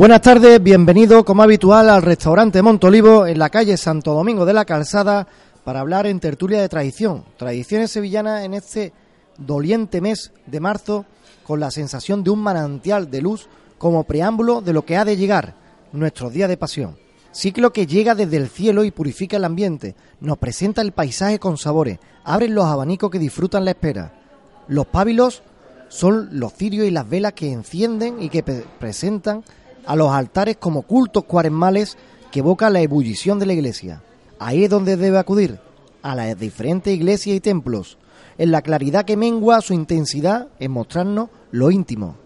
Buenas tardes, bienvenido como habitual al restaurante Montolivo en la calle Santo Domingo de la Calzada para hablar en tertulia de tradición, tradiciones sevillanas en este doliente mes de marzo con la sensación de un manantial de luz como preámbulo de lo que ha de llegar, nuestro día de pasión. Ciclo que llega desde el cielo y purifica el ambiente, nos presenta el paisaje con sabores, abren los abanicos que disfrutan la espera. Los pábilos son los cirios y las velas que encienden y que presentan a los altares como cultos cuaresmales que evocan la ebullición de la iglesia. Ahí es donde debe acudir, a las diferentes iglesias y templos, en la claridad que mengua su intensidad en mostrarnos lo íntimo.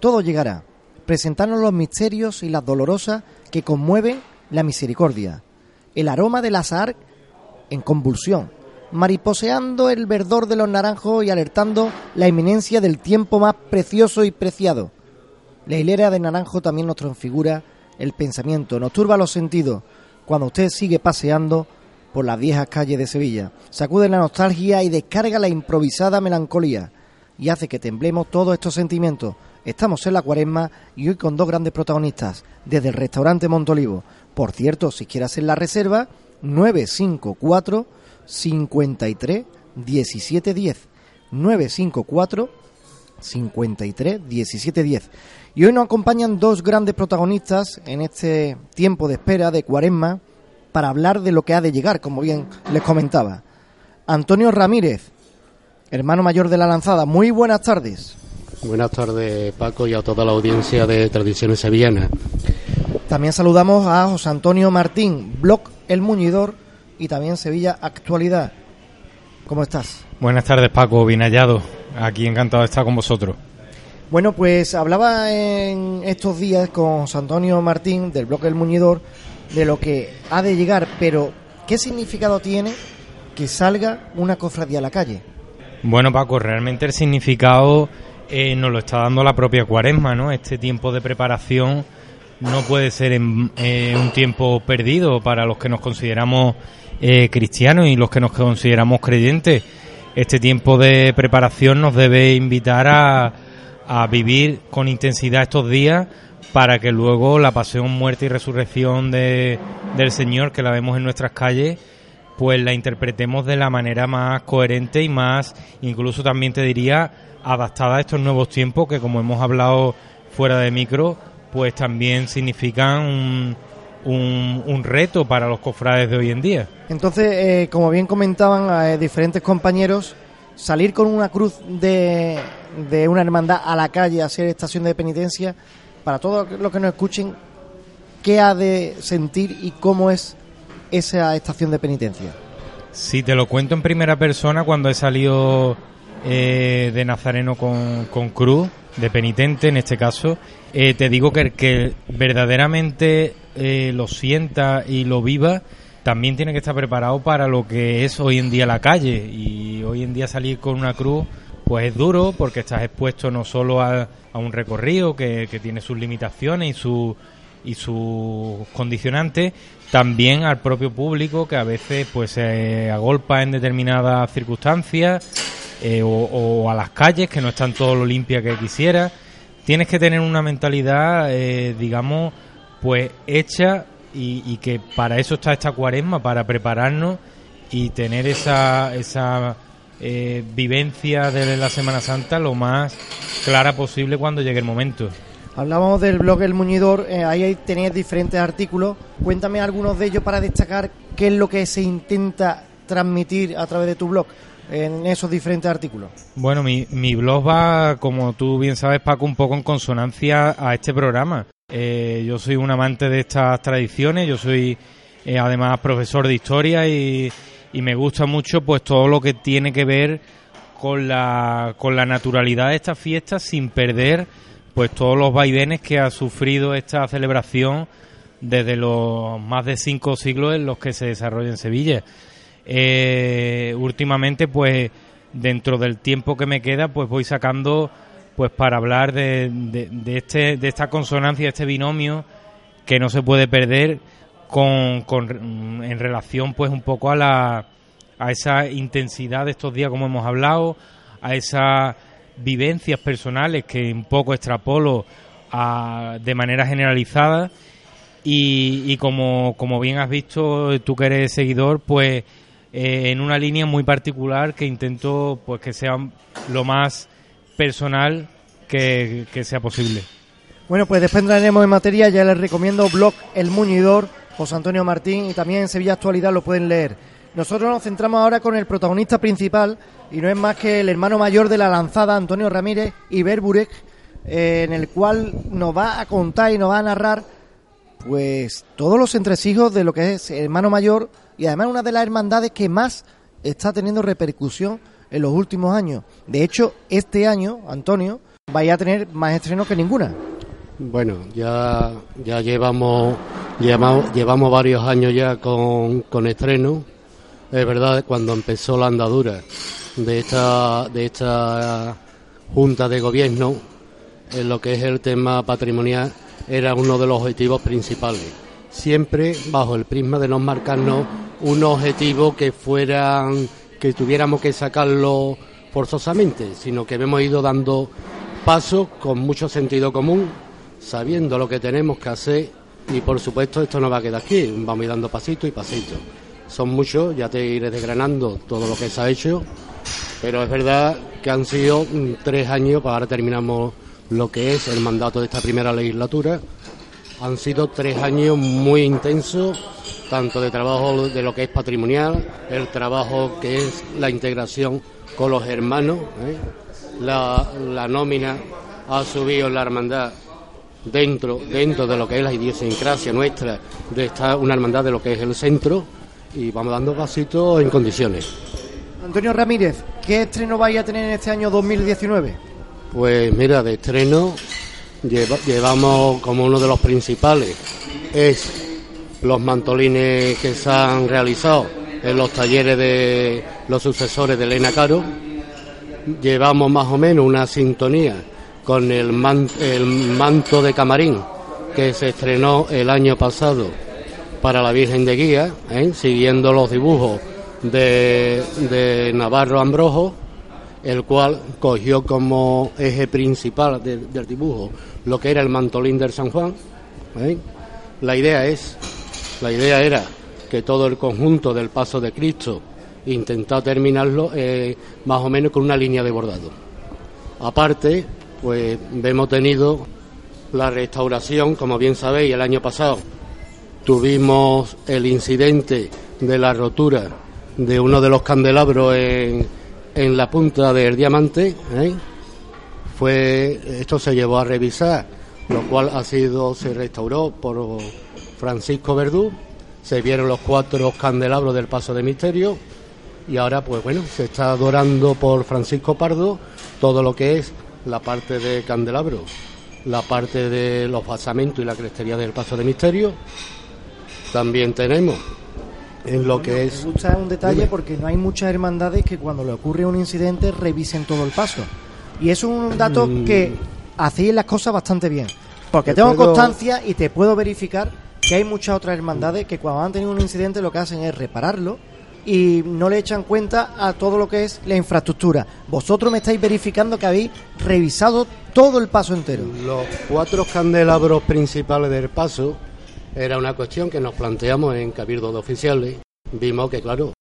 Todo llegará, presentarnos los misterios y las dolorosas que conmueven la misericordia, el aroma del azar en convulsión, mariposeando el verdor de los naranjos y alertando la inminencia del tiempo más precioso y preciado. La hilera de naranjo también nos transfigura el pensamiento, nos turba los sentidos cuando usted sigue paseando por las viejas calles de Sevilla. Sacude la nostalgia y descarga la improvisada melancolía y hace que temblemos todos estos sentimientos. Estamos en la cuaresma y hoy con dos grandes protagonistas desde el restaurante Montolivo. Por cierto, si quiere hacer la reserva, 954 53 1710. 954 53 1710. Y hoy nos acompañan dos grandes protagonistas en este tiempo de espera de cuaresma para hablar de lo que ha de llegar, como bien les comentaba. Antonio Ramírez, hermano mayor de la lanzada, muy buenas tardes. Buenas tardes Paco y a toda la audiencia de Tradiciones Sevillanas. También saludamos a José Antonio Martín, blog El Muñidor y también Sevilla Actualidad. ¿Cómo estás? Buenas tardes Paco, bien hallado. Aquí encantado de estar con vosotros. Bueno, pues hablaba en estos días con José Antonio Martín del blog El Muñidor de lo que ha de llegar, pero ¿qué significado tiene que salga una cofradía a la calle? Bueno, Paco, realmente el significado eh, nos lo está dando la propia cuaresma, ¿no? Este tiempo de preparación no puede ser en, eh, un tiempo perdido para los que nos consideramos eh, cristianos y los que nos consideramos creyentes. Este tiempo de preparación nos debe invitar a, a vivir con intensidad estos días para que luego la pasión, muerte y resurrección de, del Señor, que la vemos en nuestras calles, pues la interpretemos de la manera más coherente y más, incluso también te diría, adaptada a estos nuevos tiempos que como hemos hablado fuera de micro, pues también significan un, un, reto para los cofrades de hoy en día. Entonces, eh, como bien comentaban eh, diferentes compañeros, salir con una cruz de, de una hermandad a la calle a hacer estación de penitencia para todos los que nos escuchen, ¿qué ha de sentir y cómo es esa estación de penitencia? Si te lo cuento en primera persona, cuando he salido eh, de Nazareno con, cruz, de penitente en este caso, eh, te digo que que verdaderamente eh, lo sienta y lo viva, también tiene que estar preparado para lo que es hoy en día la calle. Y hoy en día salir con una cruz pues es duro porque estás expuesto no solo a, un recorrido que, tiene sus limitaciones y, su, y sus condicionantes, también al propio público que a veces pues se agolpa en determinadas circunstancias eh, o, a las calles que no están todo lo limpia que quisiera. Tienes que tener una mentalidad, eh, digamos, pues hecha y, y, que para eso está esta cuaresma, para prepararnos y tener esa, esa eh, vivencia de la Semana Santa lo más clara posible cuando llegue el momento. Hablábamos del blog El Muñidor, eh, ahí tenéis diferentes artículos. Cuéntame algunos de ellos para destacar qué es lo que se intenta transmitir a través de tu blog en esos diferentes artículos. Bueno, mi, mi blog va, como tú bien sabes, Paco, un poco en consonancia a este programa. Eh, yo soy un amante de estas tradiciones, yo soy además profesor de historia y, me gusta mucho pues todo lo que tiene que ver con la, con la naturalidad de esta fiesta sin perder pues todos los vaivenes que ha sufrido esta celebración desde los más de cinco siglos en los que se desarrolla en Sevilla. Eh, últimamente pues dentro del tiempo que me queda pues voy sacando pues para hablar de, de, este, de esta consonancia, este binomio que no se puede perder con, con, en relación pues un poco a la a esa intensidad de estos días como hemos hablado, a esas vivencias personales que un poco extrapolo de manera generalizada. Y, como, como, bien has visto, tú que eres seguidor, pues eh, en una línea muy particular que intento pues que sea lo más personal que, sea posible. Bueno, pues después entraremos en materia, ya les recomiendo blog El Muñidor, José Antonio Martín, y también en Sevilla Actualidad lo pueden leer. Nosotros nos centramos ahora con el protagonista principal, y no es más que el hermano mayor de la lanzada, Antonio Ramírez y Berburek, eh, en el cual nos va a contar y nos va a narrar pues todos los entresijos de lo que es hermano mayor y además una de las hermandades que más está teniendo repercusión en los últimos años. De hecho, este año, Antonio, vaya a tener más estrenos que ninguna. Bueno, ya, ya llevamos, llevamos, llevamos varios años ya con, con estreno. Es verdad, cuando empezó la andadura de esta, de esta Junta de Gobierno, en lo que es el tema patrimonial, era uno de los objetivos principales. Siempre bajo el prisma de no marcarnos un objetivo que fueran, que tuviéramos que sacarlo forzosamente, sino que hemos ido dando pasos con mucho sentido común, sabiendo lo que tenemos que hacer y por supuesto esto no va a quedar aquí, vamos a ir dando pasito y pasito. Son muchos, ya te iré desgranando todo lo que se ha hecho, pero es verdad que han sido mm, tres años, para pues ahora terminamos lo que es el mandato de esta primera legislatura. Han sido tres años muy intensos, tanto de trabajo de lo que es patrimonial, el trabajo que es la integración con los hermanos. ¿eh? La, nómina ha subido en la hermandad dentro, dentro de lo que es la idiosincrasia nuestra, de estar una hermandad de lo que es el centro, y vamos dando pasitos en condiciones. Antonio Ramírez, ¿qué estreno vais a tener en este año 2019? Pues mira, de estreno llevamos como uno de los principales es los mantolines que se han realizado en los talleres de los sucesores de Elena Caro. Llevamos más o menos una sintonía con el, manto de camarín que se estrenó el año pasado para la Virgen de Guía, ¿eh? siguiendo los dibujos de, de Navarro Ambrojo el cual cogió como eje principal del dibujo lo que era el mantolín del San Juan. ¿eh? La idea es, la idea era que todo el conjunto del paso de Cristo intentó terminarlo eh, más o menos con una línea de bordado. Aparte, pues hemos tenido la restauración, como bien sabéis, el año pasado tuvimos el incidente de la rotura de uno de los candelabros en, en la punta del diamante. ¿eh? Fue, esto se llevó a revisar, lo cual ha sido, se restauró por Francisco Verdú. Se vieron los cuatro candelabros del Paso de Misterio y ahora, pues bueno, se está adorando por Francisco Pardo todo lo que es la parte de candelabro, la parte de los basamentos y la crestería del Paso de Misterio. También tenemos en lo que es. Me gusta un detalle porque no hay muchas hermandades que cuando le ocurre un incidente revisen todo el paso. Y es un dato mm. que hacéis las cosas bastante bien. Porque tengo constancia y te puedo verificar que hay muchas otras hermandades que cuando han tenido un incidente lo que hacen es repararlo y no le echan cuenta a todo lo que es la infraestructura. Vosotros me estáis verificando que habéis revisado todo el paso entero. Los cuatro candelabros principales del paso era una cuestión que nos planteamos en Cabildo de Oficiales. Vimos que, claro,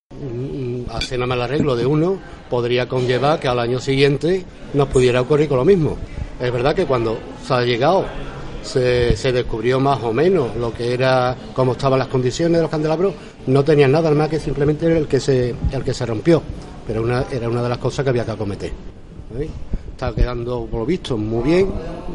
hacer nada más arreglo de uno podría conllevar que al año siguiente nos pudiera ocurrir con lo mismo. Es verdad que cuando se ha llegado se, descubrió más o menos lo que era, cómo estaban las condiciones de los candelabros, no tenían nada más que simplemente el que se, el que se rompió. Pero una, era una de las cosas que había que acometer está quedando, por lo visto, muy bien.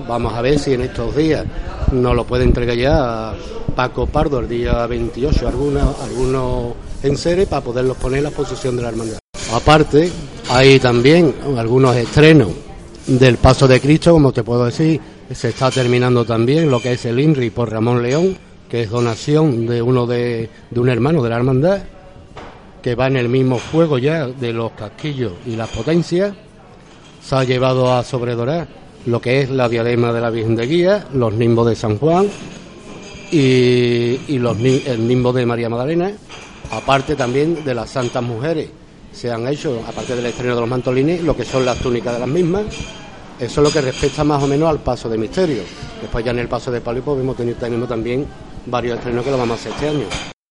Vamos a ver si en estos días nos lo puede entregar ya Paco Pardo el día 28, algunos, algunos en serie, para poderlos poner en la posición de la hermandad. Aparte, hay también algunos estrenos del Paso de Cristo, como te puedo decir, se está terminando también lo que es el INRI por Ramón León, que es donación de uno de, de un hermano de la hermandad, que va en el mismo juego ya de los casquillos y las potencias se ha llevado a sobredorar lo que es la diadema de la Virgen de Guía, los nimbos de San Juan y, los, el nimbo de María Magdalena, aparte también de las santas mujeres. Se han hecho, aparte del estreno de los mantolines, lo que son las túnicas de las mismas. Eso es lo que respecta más o menos al paso de misterio. Después ya en el paso de palio pues hemos tenido tenemos también varios estrenos que lo vamos a hacer este año.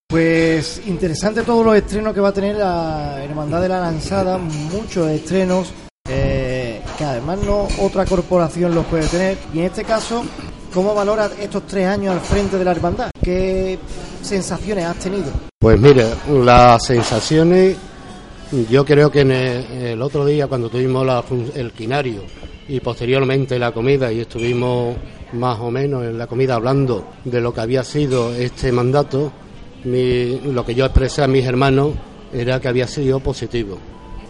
Pues interesante todos los estrenos que va a tener la Hermandad de la Lanzada, muchos estrenos eh, que además no otra corporación los puede tener. Y en este caso, ¿cómo valoras estos tres años al frente de la Hermandad? ¿Qué sensaciones has tenido? Pues mira, las sensaciones, yo creo que en el, otro día cuando tuvimos el quinario y posteriormente la comida y estuvimos más o menos en la comida hablando de lo que había sido este mandato, lo que yo expresé a mis hermanos era que había sido positivo.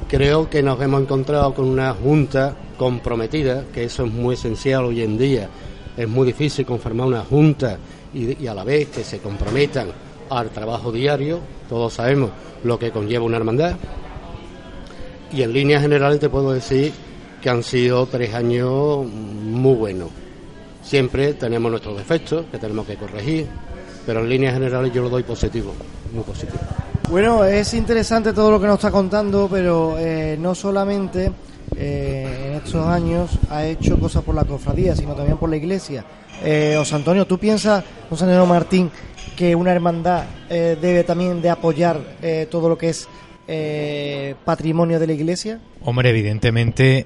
Creo que nos hemos encontrado con una junta comprometida, que eso es muy esencial hoy en día. Es muy difícil conformar una junta y, a la vez que se comprometan al trabajo diario. Todos sabemos lo que conlleva una hermandad. Y en líneas generales te puedo decir que han sido tres años muy buenos. Siempre tenemos nuestros defectos que tenemos que corregir, pero en líneas generales yo lo doy positivo, muy positivo. Bueno, es interesante todo lo que nos está contando, pero eh, no solamente eh, en estos años ha hecho cosas por la cofradía, sino también por la iglesia. Eh, José Antonio, ¿tú piensas, José Antonio Martín, que una hermandad eh, debe también de apoyar todo lo que es patrimonio de la iglesia? Hombre, evidentemente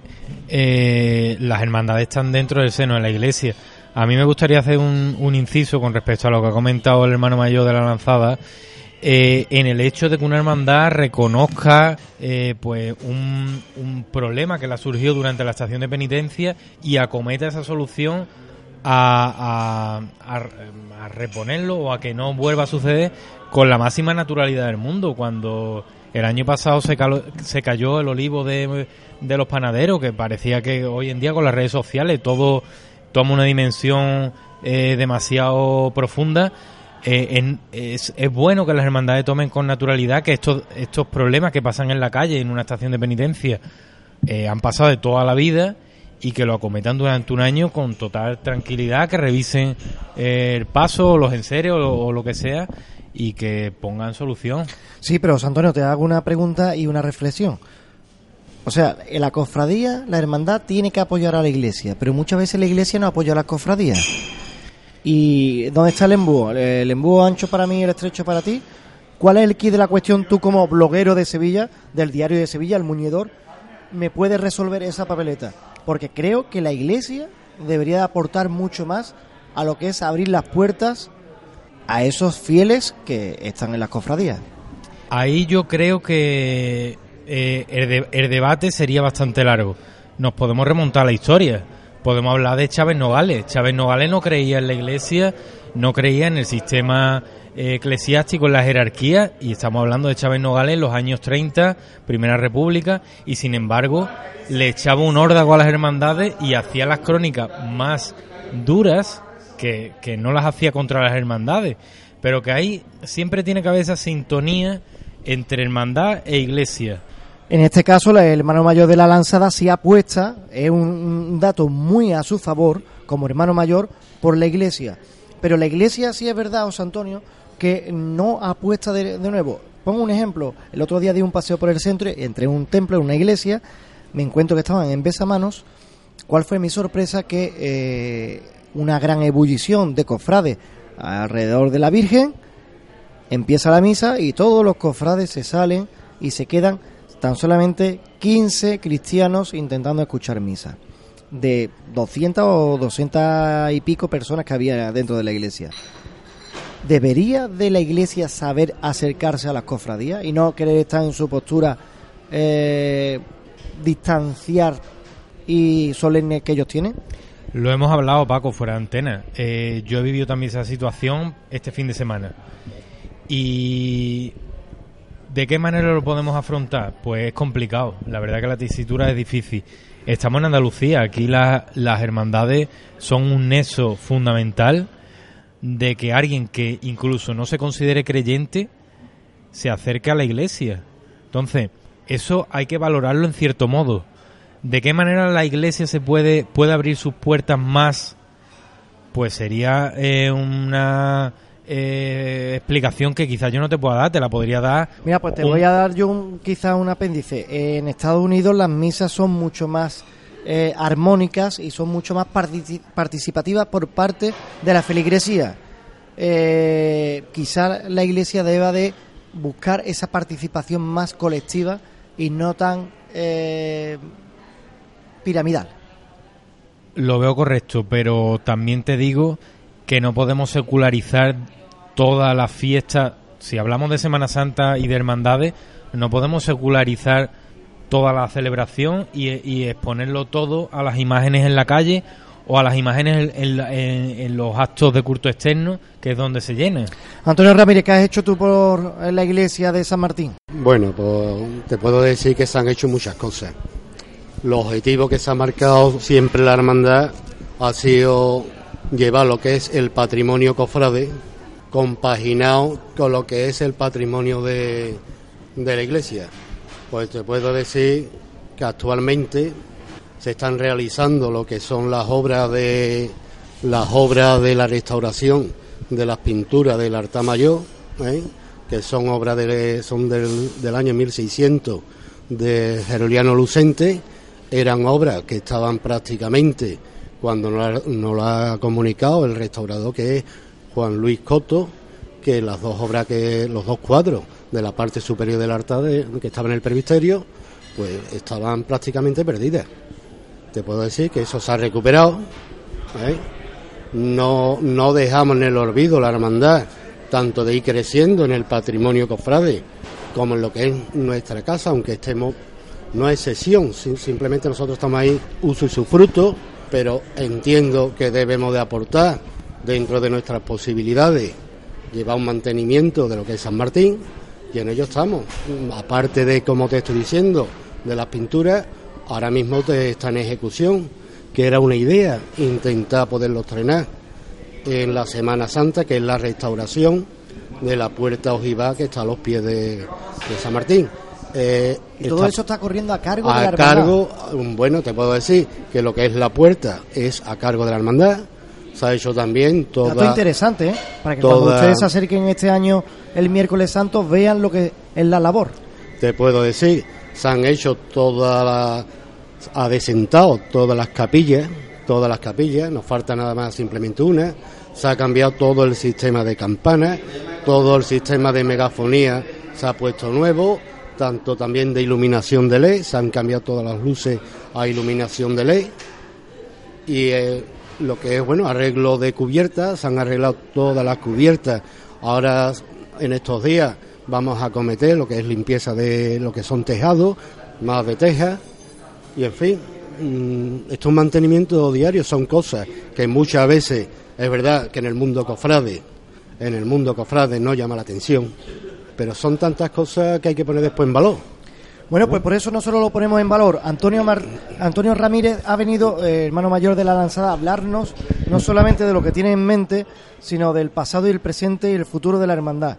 las hermandades están dentro del seno de la iglesia a mí me gustaría hacer un, inciso con respecto a lo que ha comentado el hermano mayor de la lanzada. Eh, en el hecho de que una hermandad reconozca eh, pues un, problema que le ha surgido durante la estación de penitencia y acometa esa solución a, a, reponerlo o a que no vuelva a suceder con la máxima naturalidad del mundo. Cuando el año pasado se, se cayó el olivo de, los panaderos, que parecía que hoy en día con las redes sociales todo toma una dimensión eh, demasiado profunda. Eh, es, bueno que las hermandades tomen con naturalidad que estos, estos problemas que pasan en la calle, en una estación de penitencia, eh, han pasado de toda la vida y que lo acometan durante un año con total tranquilidad, que revisen el paso, los enseres o lo que sea y que pongan solución. Sí, pero Antonio, te hago una pregunta y una reflexión. O sea, la cofradía, la hermandad tiene que apoyar a la iglesia, pero muchas veces la iglesia no apoya a la cofradía. ¿Y dónde está el embudo? ¿El embudo ancho para mí el estrecho para ti? ¿Cuál es el kit de la cuestión tú como bloguero de Sevilla, del diario de Sevilla, el muñedor, me puedes resolver esa papeleta? Porque creo que la iglesia debería aportar mucho más a lo que es abrir las puertas a esos fieles que están en las cofradías. Ahí yo creo que eh, el, debate sería bastante largo. Nos podemos remontar a la historia. Podemos hablar de Chávez Nogales. Chávez Nogales no creía en la iglesia, no creía en el sistema eh, eclesiástico, en la jerarquía, y estamos hablando de Chávez Nogales en los años 30, Primera República, y sin embargo le echaba un órdago a las hermandades y hacía las crónicas más duras que, no las hacía contra las hermandades. Pero que ahí siempre tiene que haber esa sintonía entre hermandad e iglesia en este caso, el hermano mayor de la lanzada sí apuesta, es un, dato muy a su favor, como hermano mayor, por la iglesia. Pero la iglesia sí es verdad, José Antonio, que no apuesta de, nuevo. Pongo un ejemplo. El otro día di un paseo por el centro, entre un templo y una iglesia, me encuentro que estaban en besamanos. ¿Cuál fue mi sorpresa? Que eh, una gran ebullición de cofrades alrededor de la Virgen, empieza la misa y todos los cofrades se salen y se quedan tan solamente 15 cristianos intentando escuchar misa, de 200 o 200 y pico personas que había dentro de la iglesia. ¿Debería de la iglesia saber acercarse a las cofradías y no querer estar en su postura eh, distanciar y solemne que ellos tienen? Lo hemos hablado, Paco, fuera de antena. Eh, yo he vivido también esa situación este fin de semana. Y ¿De qué manera lo podemos afrontar? Pues es complicado. La verdad que la tesitura es difícil. Estamos en Andalucía. Aquí las hermandades son un nexo fundamental de que alguien que incluso no se considere creyente se acerque a la iglesia. Entonces, eso hay que valorarlo en cierto modo. ¿De qué manera la iglesia se puede, puede abrir sus puertas más? Pues sería eh, una eh, explicación que quizás yo no te pueda dar, te la podría dar. Mira, pues te voy a dar yo un, quizás un apéndice. En Estados Unidos las misas son mucho más eh, armónicas y son mucho más participativas por parte de la feligresía. Eh, quizá la Iglesia deba de buscar esa participación más colectiva y no tan piramidal. Lo veo correcto, pero también te digo que no podemos secularizar toda la fiesta. Si hablamos de Semana Santa y de hermandades, no podemos secularizar toda la celebración y, exponerlo todo a las imágenes en la calle o a las imágenes en, los actos de culto externo, que es donde se llena. Antonio Ramírez, ¿qué has hecho tú por la iglesia de San Martín? Bueno, pues te puedo decir que se han hecho muchas cosas. Los objetivos que se ha marcado siempre la hermandad ha sido llevar lo que es el patrimonio cofrade compaginado con lo que es el patrimonio de, de la iglesia. Pues te puedo decir que actualmente se están realizando lo que son las obras de las obras de la restauración de las pinturas del altar mayor, ¿eh? que son obras de, son del, del año 1600 de Geroliano Lucente, eran obras que estaban prácticamente cuando nos lo ha comunicado el restaurador que es Juan Luis Coto, que las dos obras que los dos cuadros de la parte superior del altar que estaban en el presbiterio, pues estaban prácticamente perdidas te puedo decir que eso se ha recuperado. ¿eh? No, no dejamos en el olvido la hermandad, tanto de ir creciendo en el patrimonio cofrade como en lo que es nuestra casa, aunque estemos, no es sesión, simplemente nosotros estamos ahí uso y su fruto, pero entiendo que debemos de aportar dentro de nuestras posibilidades, llevar un mantenimiento de lo que es San Martín, y en ello estamos. Aparte de, como te estoy diciendo, de las pinturas, ahora mismo está en ejecución, que era una idea, intentar poderlo estrenar en la Semana Santa, que es la restauración de la puerta ojiva que está a los pies de, San Martín. Eh, y todo eso está corriendo a cargo de la hermandad. cargo, bueno, te puedo decir que lo que es la puerta es a cargo de la hermandad. Se ha hecho también todo Dato interesante, ¿eh? Para que cuando ustedes se acerquen este año, el miércoles santo, vean lo que es la labor. Te puedo decir se han hecho todas las, ha desentado todas las capillas, todas las capillas, nos falta nada más simplemente una, se ha cambiado todo el sistema de campanas, todo el sistema de megafonía se ha puesto nuevo, tanto también de iluminación de LED, se han cambiado todas las luces a iluminación de LED y eh, lo que es bueno arreglo de cubiertas, se han arreglado todas las cubiertas, ahora en estos días vamos a cometer lo que es limpieza de lo que son tejados, más de teja. Y en fin, mm, esto es un mantenimiento diario, son cosas que muchas veces es verdad que en el mundo cofrade, en el mundo cofrade no llama la atención, pero son tantas cosas que hay que poner después en valor. Bueno, pues por eso no solo lo ponemos en valor. Antonio, Antonio Ramírez ha venido, eh, hermano mayor de la lanzada, a hablarnos no solamente de lo que tiene en mente, sino del pasado y el presente y el futuro de la hermandad.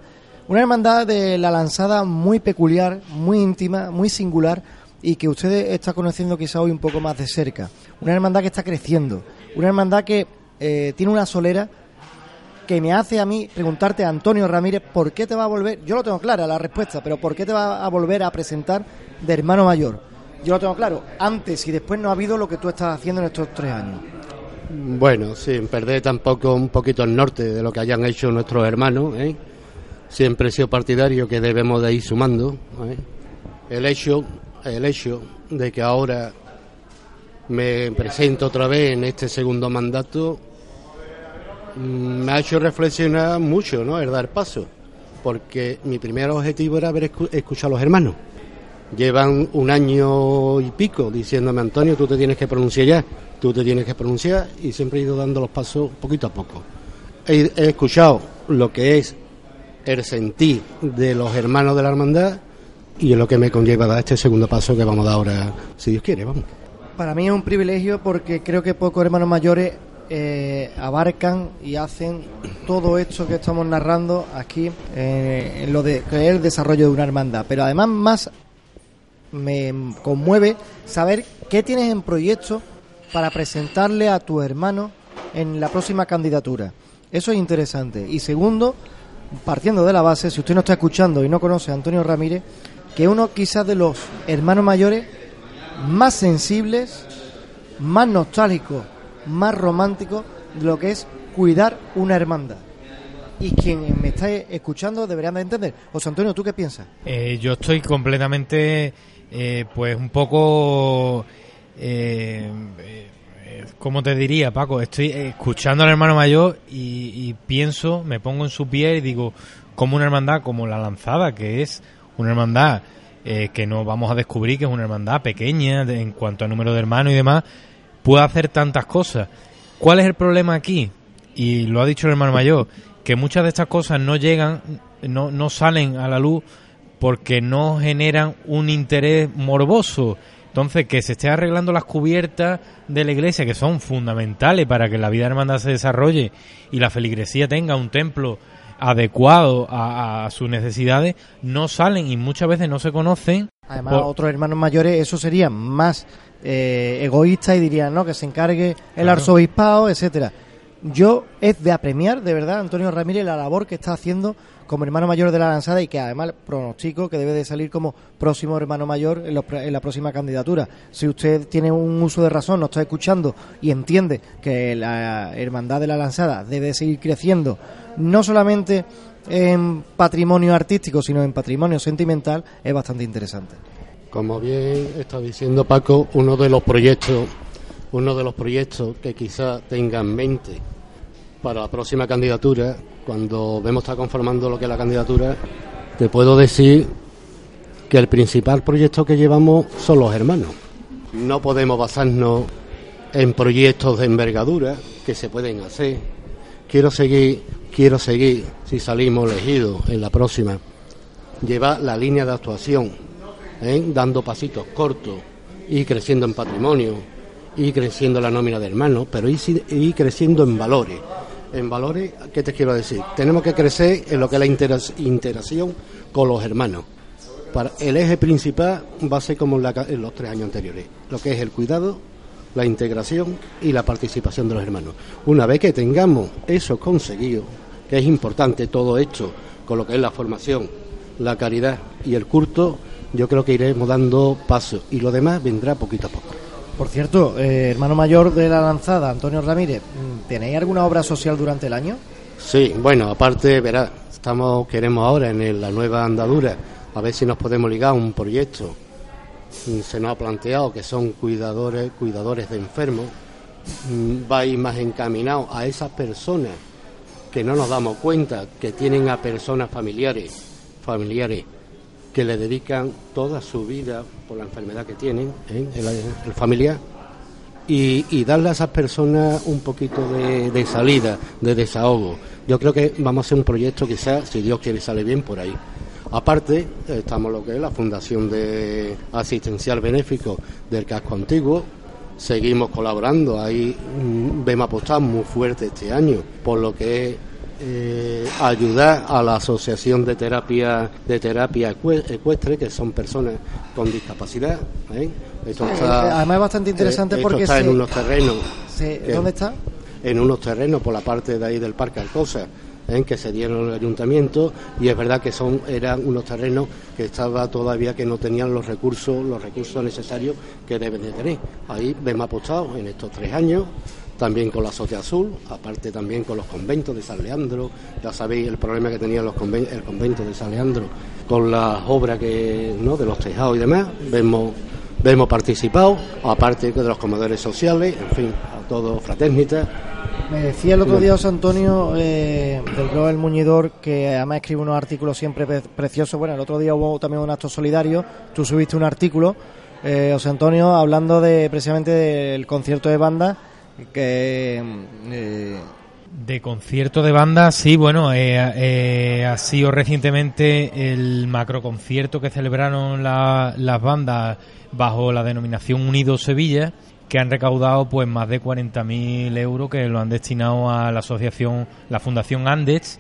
Una hermandad de la lanzada muy peculiar, muy íntima, muy singular y que usted está conociendo quizá hoy un poco más de cerca. Una hermandad que está creciendo, una hermandad que eh, tiene una solera que me hace a mí preguntarte, Antonio Ramírez, ¿por qué te va a volver? Yo lo tengo clara la respuesta, pero ¿por qué te va a volver a presentar de hermano mayor? Yo lo tengo claro, antes y después no ha habido lo que tú estás haciendo en estos tres años. Bueno, sin perder tampoco un poquito el norte de lo que hayan hecho nuestros hermanos, ¿eh? siempre he sido partidario que debemos de ir sumando. ¿eh? El hecho, el hecho de que ahora me presento otra vez en este segundo mandato me ha hecho reflexionar mucho, ¿no? El dar paso, porque mi primer objetivo era haber escuchado a los hermanos. Llevan un año y pico diciéndome, Antonio, tú te tienes que pronunciar ya, tú te tienes que pronunciar, y siempre he ido dando los pasos poquito a poco. he escuchado lo que es el sentir de los hermanos de la hermandad y es lo que me conlleva dar este segundo paso que vamos a dar ahora, si Dios quiere, vamos. Para mí es un privilegio porque creo que pocos hermanos mayores eh, abarcan y hacen todo esto que estamos narrando aquí eh, en lo de que el desarrollo de una hermandad. Pero además más me conmueve saber qué tienes en proyecto para presentarle a tu hermano en la próxima candidatura. Eso es interesante. Y segundo, partiendo de la base, si usted no está escuchando y no conoce a Antonio Ramírez, que uno quizás de los hermanos mayores más sensibles, más nostálgico, más romántico de lo que es cuidar una hermandad. Y quien me está escuchando debería de entender. José Antonio, ¿tú qué piensas? Eh, yo estoy completamente, eh, pues un poco, eh, eh, ¿cómo te diría, Paco? Estoy escuchando al hermano mayor y, y pienso, me pongo en su pie y digo, como una hermandad como la lanzada, que es una hermandad eh, que no vamos a descubrir que es una hermandad pequeña en cuanto a número de hermanos y demás, puede hacer tantas cosas. ¿Cuál es el problema aquí? Y lo ha dicho el hermano mayor, que muchas de estas cosas no llegan, no, no salen a la luz porque no generan un interés morboso. Entonces, que se esté arreglando las cubiertas de la iglesia, que son fundamentales para que la vida hermandad se desarrolle y la feligresía tenga un templo adecuado a, sus necesidades, no salen y muchas veces no se conocen. Además, otros hermanos mayores, eso sería más eh, egoísta y dirían, no, que se encargue el Claro. arzobispado, etcétera. Yo es de apremiar, de verdad, Antonio Ramírez, la labor que está haciendo como hermano mayor de la lanzada y que además pronostico que debe de salir como próximo hermano mayor en, los en la próxima candidatura. Si usted tiene un uso de razón, nos está escuchando y entiende que la hermandad de la lanzada debe de seguir creciendo, no solamente en patrimonio artístico, sino en patrimonio sentimental, es bastante interesante. Como bien está diciendo Paco, uno de los proyectos, uno de los proyectos que quizá tenga en mente para la próxima candidatura, cuando vemos está conformando lo que es la candidatura, te puedo decir que el principal proyecto que llevamos son los hermanos. No podemos basarnos en proyectos de envergadura que se pueden hacer. Quiero seguir, quiero seguir, si salimos elegidos en la próxima, llevar la línea de actuación, ¿eh? dando pasitos cortos y creciendo en patrimonio y creciendo la nómina de hermanos, pero y, creciendo en valores. En valores, ¿qué te quiero decir? Tenemos que crecer en lo que es la interas- interacción con los hermanos. Para el eje principal va a ser como en, la en los tres años anteriores, lo que es el cuidado, la integración y la participación de los hermanos. Una vez que tengamos eso conseguido, que es importante todo esto, con lo que es la formación, la caridad y el culto, yo creo que iremos dando pasos y lo demás vendrá poquito a poco. Por cierto, eh, hermano mayor de la lanzada, Antonio Ramírez, ¿tenéis alguna obra social durante el año? Sí, bueno, aparte, verá, estamos, queremos ahora en el- la nueva andadura, a ver si nos podemos ligar a un proyecto. Mm, Se nos ha planteado que son cuidadores, cuidadores de enfermos. Mm, Va a ir más encaminado a esas personas que no nos damos cuenta que tienen a personas familiares, familiares que le dedican toda su vida por la enfermedad que tienen, ¿eh? el, familiar, y, darle a esas personas un poquito de, de salida, de desahogo. Yo creo que vamos a hacer un proyecto quizás, si Dios quiere, sale bien por ahí. Aparte, estamos lo que es la Fundación de Asistencial Benéfico del Casco Antiguo. Seguimos colaborando, ahí mm, vemos apostar muy fuerte este año por lo que es eh, ayudar a la Asociación de Terapia de Terapia Ecue- Ecuestre, que son personas con discapacidad. ¿eh? Esto Eh, está- además es bastante interesante eh, esto porque está en unos terrenos se- ¿Dónde está? en unos terrenos por la parte de ahí del Parque Alcosa, ¿eh? que se dieron al ayuntamiento y es verdad que son eran unos terrenos que estaba todavía que no tenían los recursos los recursos necesarios que deben de tener. Ahí hemos apostado en estos tres años también con la Sociedad Azul, aparte también con los conventos de San Leandro, ya sabéis el problema que tenía los conven- el convento de San Leandro con las obras que no de los tejados y demás, vemos hemos participado, aparte de los comedores sociales, en fin, a todos fraternitas. Me decía el otro día José Antonio eh, del blog El Muñidor que además escribe unos artículos siempre pre- preciosos. Bueno, el otro día hubo también un acto solidario. Tú subiste un artículo, eh, José Antonio, hablando de precisamente del concierto de banda que eh, De concierto de banda, sí, bueno, eh, eh, ha sido recientemente el macroconcierto que celebraron la- las bandas bajo la denominación Unido Sevilla, que han recaudado pues más de 40.000 euros que lo han destinado a la asociación, la Fundación Andes,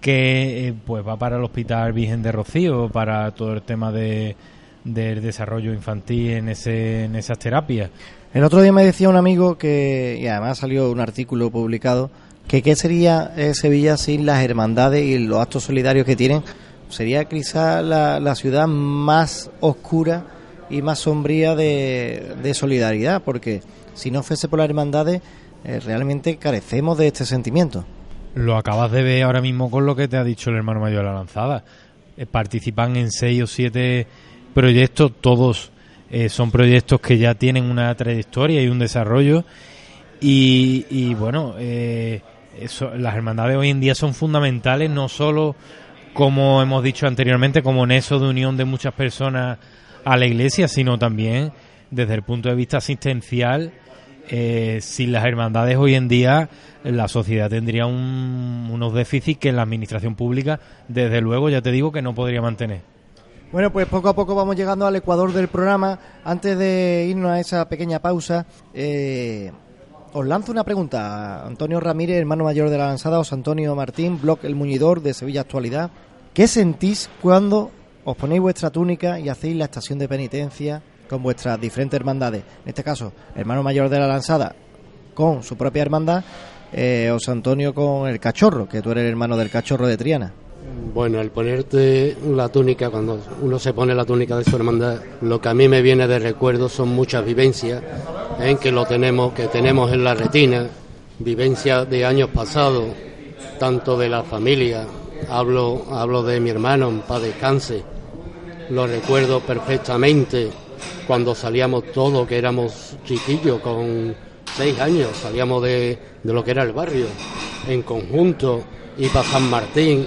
que eh, pues va para el Hospital Virgen de Rocío, para todo el tema de, del desarrollo infantil en, ese, en esas terapias. El otro día me decía un amigo que, y además salió un artículo publicado, que qué sería eh, Sevilla sin las hermandades y los actos solidarios que tienen. Sería quizá la, la ciudad más oscura y más sombría de, solidaridad, porque si no fuese por las hermandades, eh, realmente carecemos de este sentimiento. Lo acabas de ver ahora mismo con lo que te ha dicho el hermano mayor de la lanzada. Eh, participan en seis o siete proyectos, todos eh, son proyectos que ya tienen una trayectoria y un desarrollo. Y, bueno, las hermandades hoy en día son fundamentales, no solo como hemos dicho anteriormente, como nexo de unión de muchas personas a la iglesia, sino también desde el punto de vista asistencial. Eh, sin las hermandades hoy en día la sociedad tendría unos déficits que la administración pública, desde luego, ya te digo que no podría mantener. Bueno, pues poco a poco vamos llegando al ecuador del programa. Antes de irnos a esa pequeña pausa, eh, os lanzo una pregunta. Antonio Ramírez, hermano mayor de la lanzada, os Antonio Martín, blog El Muñidor de Sevilla Actualidad. ¿Qué sentís cuando os ponéis vuestra túnica y hacéis la estación de penitencia con vuestras diferentes hermandades? En este caso, hermano mayor de la lanzada con su propia hermandad, eh, Os Antonio con el cachorro, que tú eres el hermano del cachorro de Triana. Bueno, el ponerte la túnica, cuando uno se pone la túnica de su hermandad, lo que a mí me viene de recuerdo son muchas vivencias en ¿eh? que lo tenemos, que tenemos en la retina, vivencias de años pasados, tanto de la familia, hablo, hablo de mi hermano, en paz lo recuerdo perfectamente cuando salíamos todos, que éramos chiquillos, con seis años, salíamos de, de lo que era el barrio, en conjunto, y para San Martín,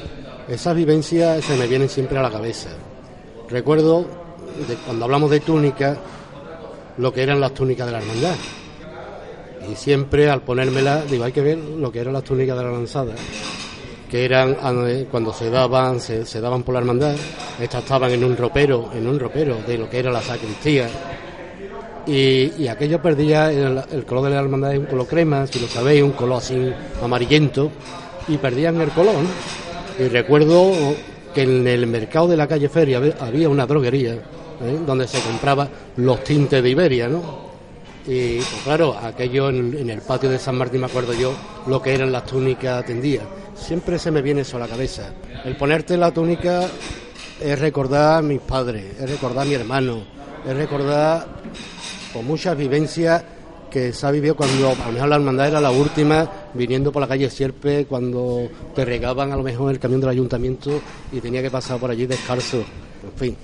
esas vivencias se me vienen siempre a la cabeza. Recuerdo, cuando hablamos de túnica, lo que eran las túnicas de la hermandad. Y siempre al ponérmela, digo, hay que ver lo que eran las túnicas de la lanzada, que eran eh, cuando se daban, se, daban por la hermandad, estas estaban en un ropero, en un ropero de lo que era la sacristía. Y, aquello perdía, el, color de la hermandad un color crema, si lo sabéis, un color así amarillento, y perdían el color. Y recuerdo que en el mercado de la calle Feria había una droguería ¿eh? donde se compraba los tintes de Iberia, ¿no? Y pues claro, aquello en, el patio de San Martín me acuerdo yo lo que eran las túnicas tendidas. Siempre se me viene eso a la cabeza. El ponerte la túnica es recordar a mis padres, es recordar a mi hermano, es recordar con muchas vivencias que se ha vivido cuando a lo mejor la hermandad era la última viniendo por la calle Sierpe cuando te regaban a lo mejor el camión del ayuntamiento y tenía que pasar por allí descalzo. En fin,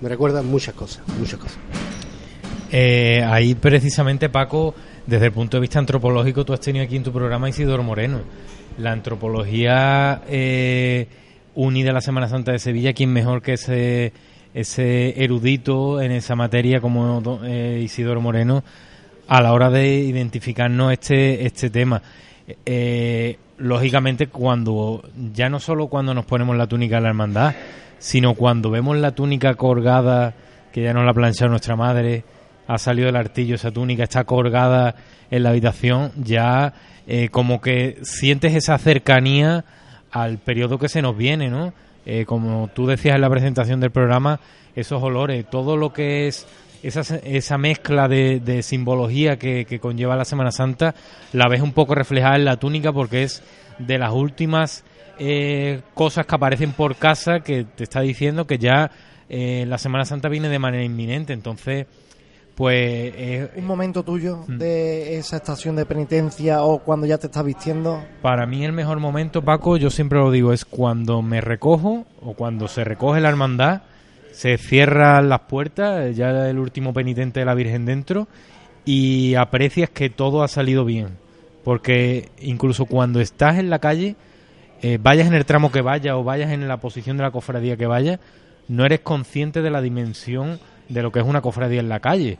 me recuerdan muchas cosas, muchas cosas. Eh, ahí precisamente, Paco, desde el punto de vista antropológico, tú has tenido aquí en tu programa Isidoro Moreno. La antropología eh, unida a la Semana Santa de Sevilla, ¿quién mejor que ese, ese erudito en esa materia como eh, Isidoro Moreno a la hora de identificarnos este, este tema? Eh, lógicamente, cuando ya no solo cuando nos ponemos la túnica de la hermandad, sino cuando vemos la túnica colgada, que ya nos la ha planchado nuestra madre, ha salido del artillo esa túnica, está colgada en la habitación, ya eh, como que sientes esa cercanía al periodo que se nos viene, ¿no? Eh, como tú decías en la presentación del programa, esos olores, todo lo que es esa, esa mezcla de, simbología que, que, conlleva la Semana Santa, la ves un poco reflejada en la túnica porque es de las últimas eh, cosas que aparecen por casa que te está diciendo que ya eh, la Semana Santa viene de manera inminente. Entonces, pues... Eh, ¿Un momento tuyo mm. de esa estación de penitencia o cuando ya te estás vistiendo? Para mí el mejor momento, Paco, yo siempre lo digo, es cuando me recojo o cuando se recoge la hermandad, se cierran las puertas, ya el último penitente de la Virgen dentro, y aprecias que todo ha salido bien. Porque incluso cuando estás en la calle eh, vayas en el tramo que vaya o vayas en la posición de la cofradía que vaya, no eres consciente de la dimensión de lo que es una cofradía en la calle.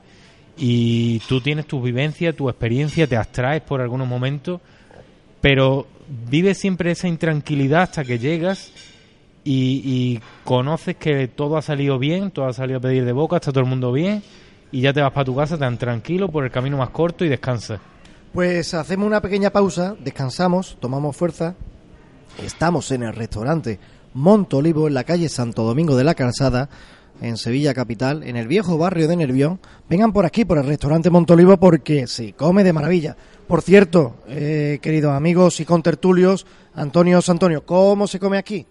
Y tú tienes tu vivencia, tu experiencia, te abstraes por algunos momentos, pero vives siempre esa intranquilidad hasta que llegas y, conoces que todo ha salido bien, todo ha salido a pedir de boca, está todo el mundo bien y ya te vas para tu casa tan tranquilo por el camino más corto y descansas. Pues hacemos una pequeña pausa, descansamos, tomamos fuerza Estamos en el restaurante Montolivo, en la calle Santo Domingo de la Calzada, en Sevilla capital, en el viejo barrio de Nervión. Vengan por aquí, por el restaurante Montolivo, porque se come de maravilla. Por cierto, eh, queridos amigos y contertulios, Antonio Antonio, ¿cómo se come aquí?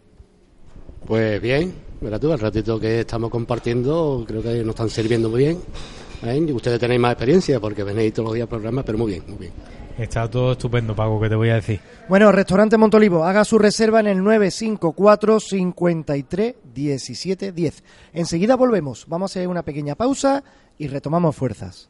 Pues bien, mira tú, el ratito que estamos compartiendo, creo que nos están sirviendo muy bien. ¿eh? Ustedes tenéis más experiencia porque venéis todos los días al programa, pero muy bien, muy bien. Está todo estupendo, Paco, que te voy a decir. Bueno, Restaurante Montolivo, haga su reserva en el 954 53 17 10. Enseguida volvemos, vamos a hacer una pequeña pausa y retomamos fuerzas.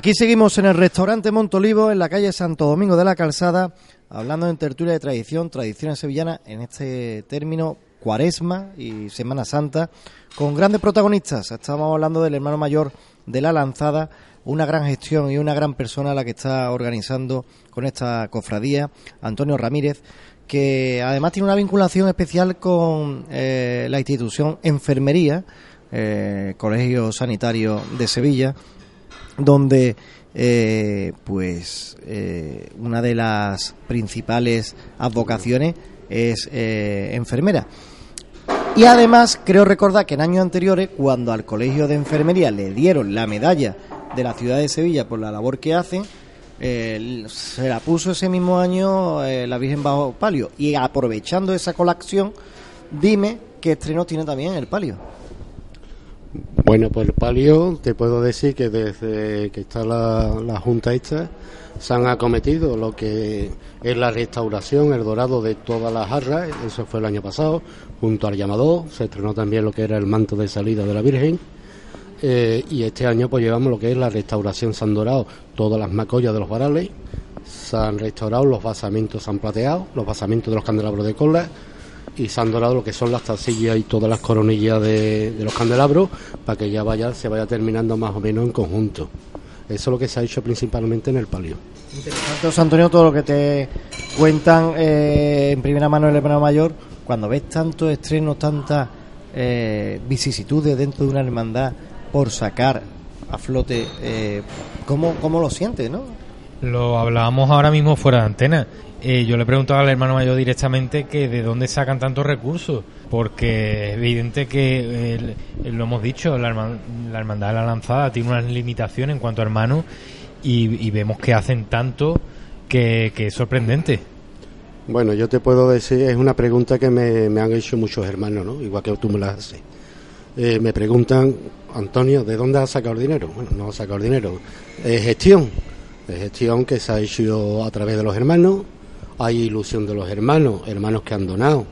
Aquí seguimos en el restaurante Montolivo, en la calle Santo Domingo de la Calzada, hablando en tertulia de tradición, tradiciones sevillanas, en este término Cuaresma y Semana Santa, con grandes protagonistas. Estábamos hablando del hermano mayor de la Lanzada, una gran gestión y una gran persona la que está organizando con esta cofradía, Antonio Ramírez, que además tiene una vinculación especial con eh, la institución Enfermería, eh, Colegio Sanitario de Sevilla, donde eh, pues eh, una de las principales advocaciones es eh, enfermera. Y además creo recordar que en años anteriores, cuando al Colegio de Enfermería le dieron la medalla de la ciudad de Sevilla por la labor que hacen, se la puso ese mismo año la Virgen bajo palio. Y aprovechando esa colección, dime qué estreno tiene también el palio. Bueno, pues el palio, te puedo decir que desde que está la, Junta esta, se han acometido lo que es la restauración, el dorado de todas las jarras, eso fue el año pasado, junto al llamador, se estrenó también lo que era el manto de salida de la Virgen, eh, y este año pues llevamos lo que es la restauración, se han dorado todas las macollas de los varales, se han restaurado los basamentos, se han plateado, los basamentos de los candelabros de cola, y se han dorado lo que son las tacillas y todas las coronillas de, los candelabros para que ya vaya se vaya terminando más o menos en conjunto. Eso es lo que se ha hecho principalmente en el palio. Interesante, José Antonio, todo lo que te cuentan eh, en primera mano el hermano mayor, cuando ves tantos estrenos, tantas eh, vicisitudes dentro de una hermandad por sacar a flote, eh, ¿cómo, ¿cómo lo sientes, no? Lo hablábamos ahora mismo fuera de antena eh, yo le preguntaba al hermano mayor directamente que de dónde sacan tantos recursos, porque es evidente que, lo hemos dicho, la, hermandad de la lanzada tiene unas limitaciones en cuanto a hermanos y, vemos que hacen tanto que, es sorprendente. Bueno, yo te puedo decir, es una pregunta que me, han hecho muchos hermanos, ¿no? Igual que tú me la haces. Eh, me preguntan, Antonio, ¿de dónde has sacado el dinero? Bueno, no has sacado el dinero. Es gestión. Es gestión que se ha hecho a través de los hermanos. Hay ilusión de los hermanos, hermanos que han donado,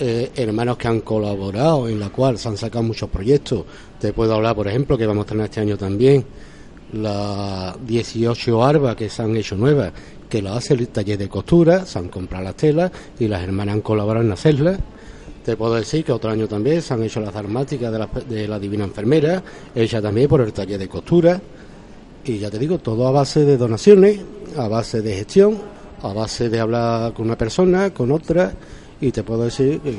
eh, hermanos que han colaborado, en la cual se han sacado muchos proyectos. Te puedo hablar, por ejemplo, que vamos a tener este año también las 18 arbas que se han hecho nuevas, que lo hace el taller de costura, se han comprado las telas y las hermanas han colaborado en hacerlas. Te puedo decir que otro año también se han hecho las armáticas de la, de la Divina Enfermera, ella también por el taller de costura. Y ya te digo, todo a base de donaciones, a base de gestión, a base de hablar con una persona, con otra. Y te puedo decir que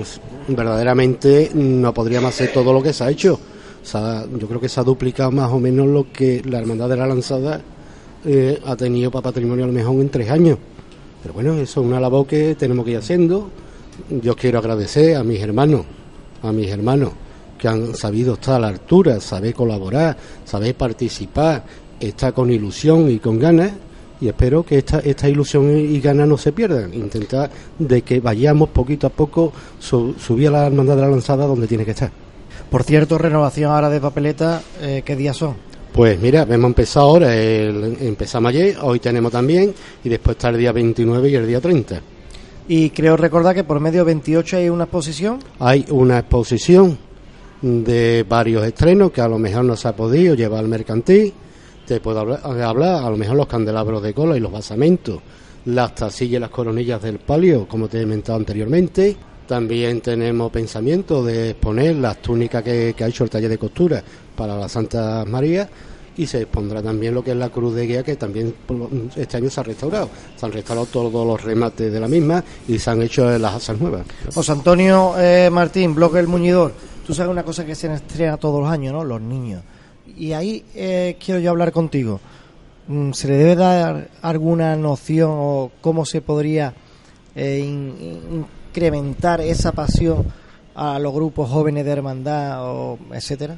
verdaderamente no podríamos hacer todo lo que se ha hecho yo creo que se ha duplicado más o menos lo que la Hermandad de la Lanzada eh, ha tenido para patrimonio a lo mejor en tres años. Pero bueno, eso es una labor que tenemos que ir haciendo. Yo quiero agradecer a mis hermanos, a mis hermanos que han sabido estar a la altura, saber colaborar, saber participar, estar con ilusión y con ganas y espero que esta, esta ilusión y ganas no se pierdan. Intentar de que vayamos poquito a poco subir a la hermandad de la lanzada donde tiene que estar. Por cierto, renovación ahora de papeleta, eh, ¿qué días son? Pues mira, hemos empezado ahora, empezamos ayer, hoy tenemos también, y después está el día 29 y el día 30. Y creo recordar que por medio 28 hay una exposición. Hay una exposición de varios estrenos que a lo mejor no se ha podido llevar al mercantil. Te puedo hablar, a lo mejor los candelabros de cola y los basamentos, las tasillas y las coronillas del palio, como te he comentado anteriormente también tenemos pensamiento de exponer las túnicas que, ha hecho el taller de costura para la Santa María y se expondrá también lo que es la cruz de guía que también este año se ha restaurado. Se han restaurado todos los remates de la misma y se han hecho las asas nuevas. José Antonio eh, Martín, Bloque El Muñidor, tú sabes una cosa que se estrena todos los años, ¿no? Los niños. Y ahí eh, quiero yo hablar contigo. Mm, ¿Se le debe dar alguna noción o cómo se podría eh, incrementar esa pasión a los grupos jóvenes de hermandad, o etcétera?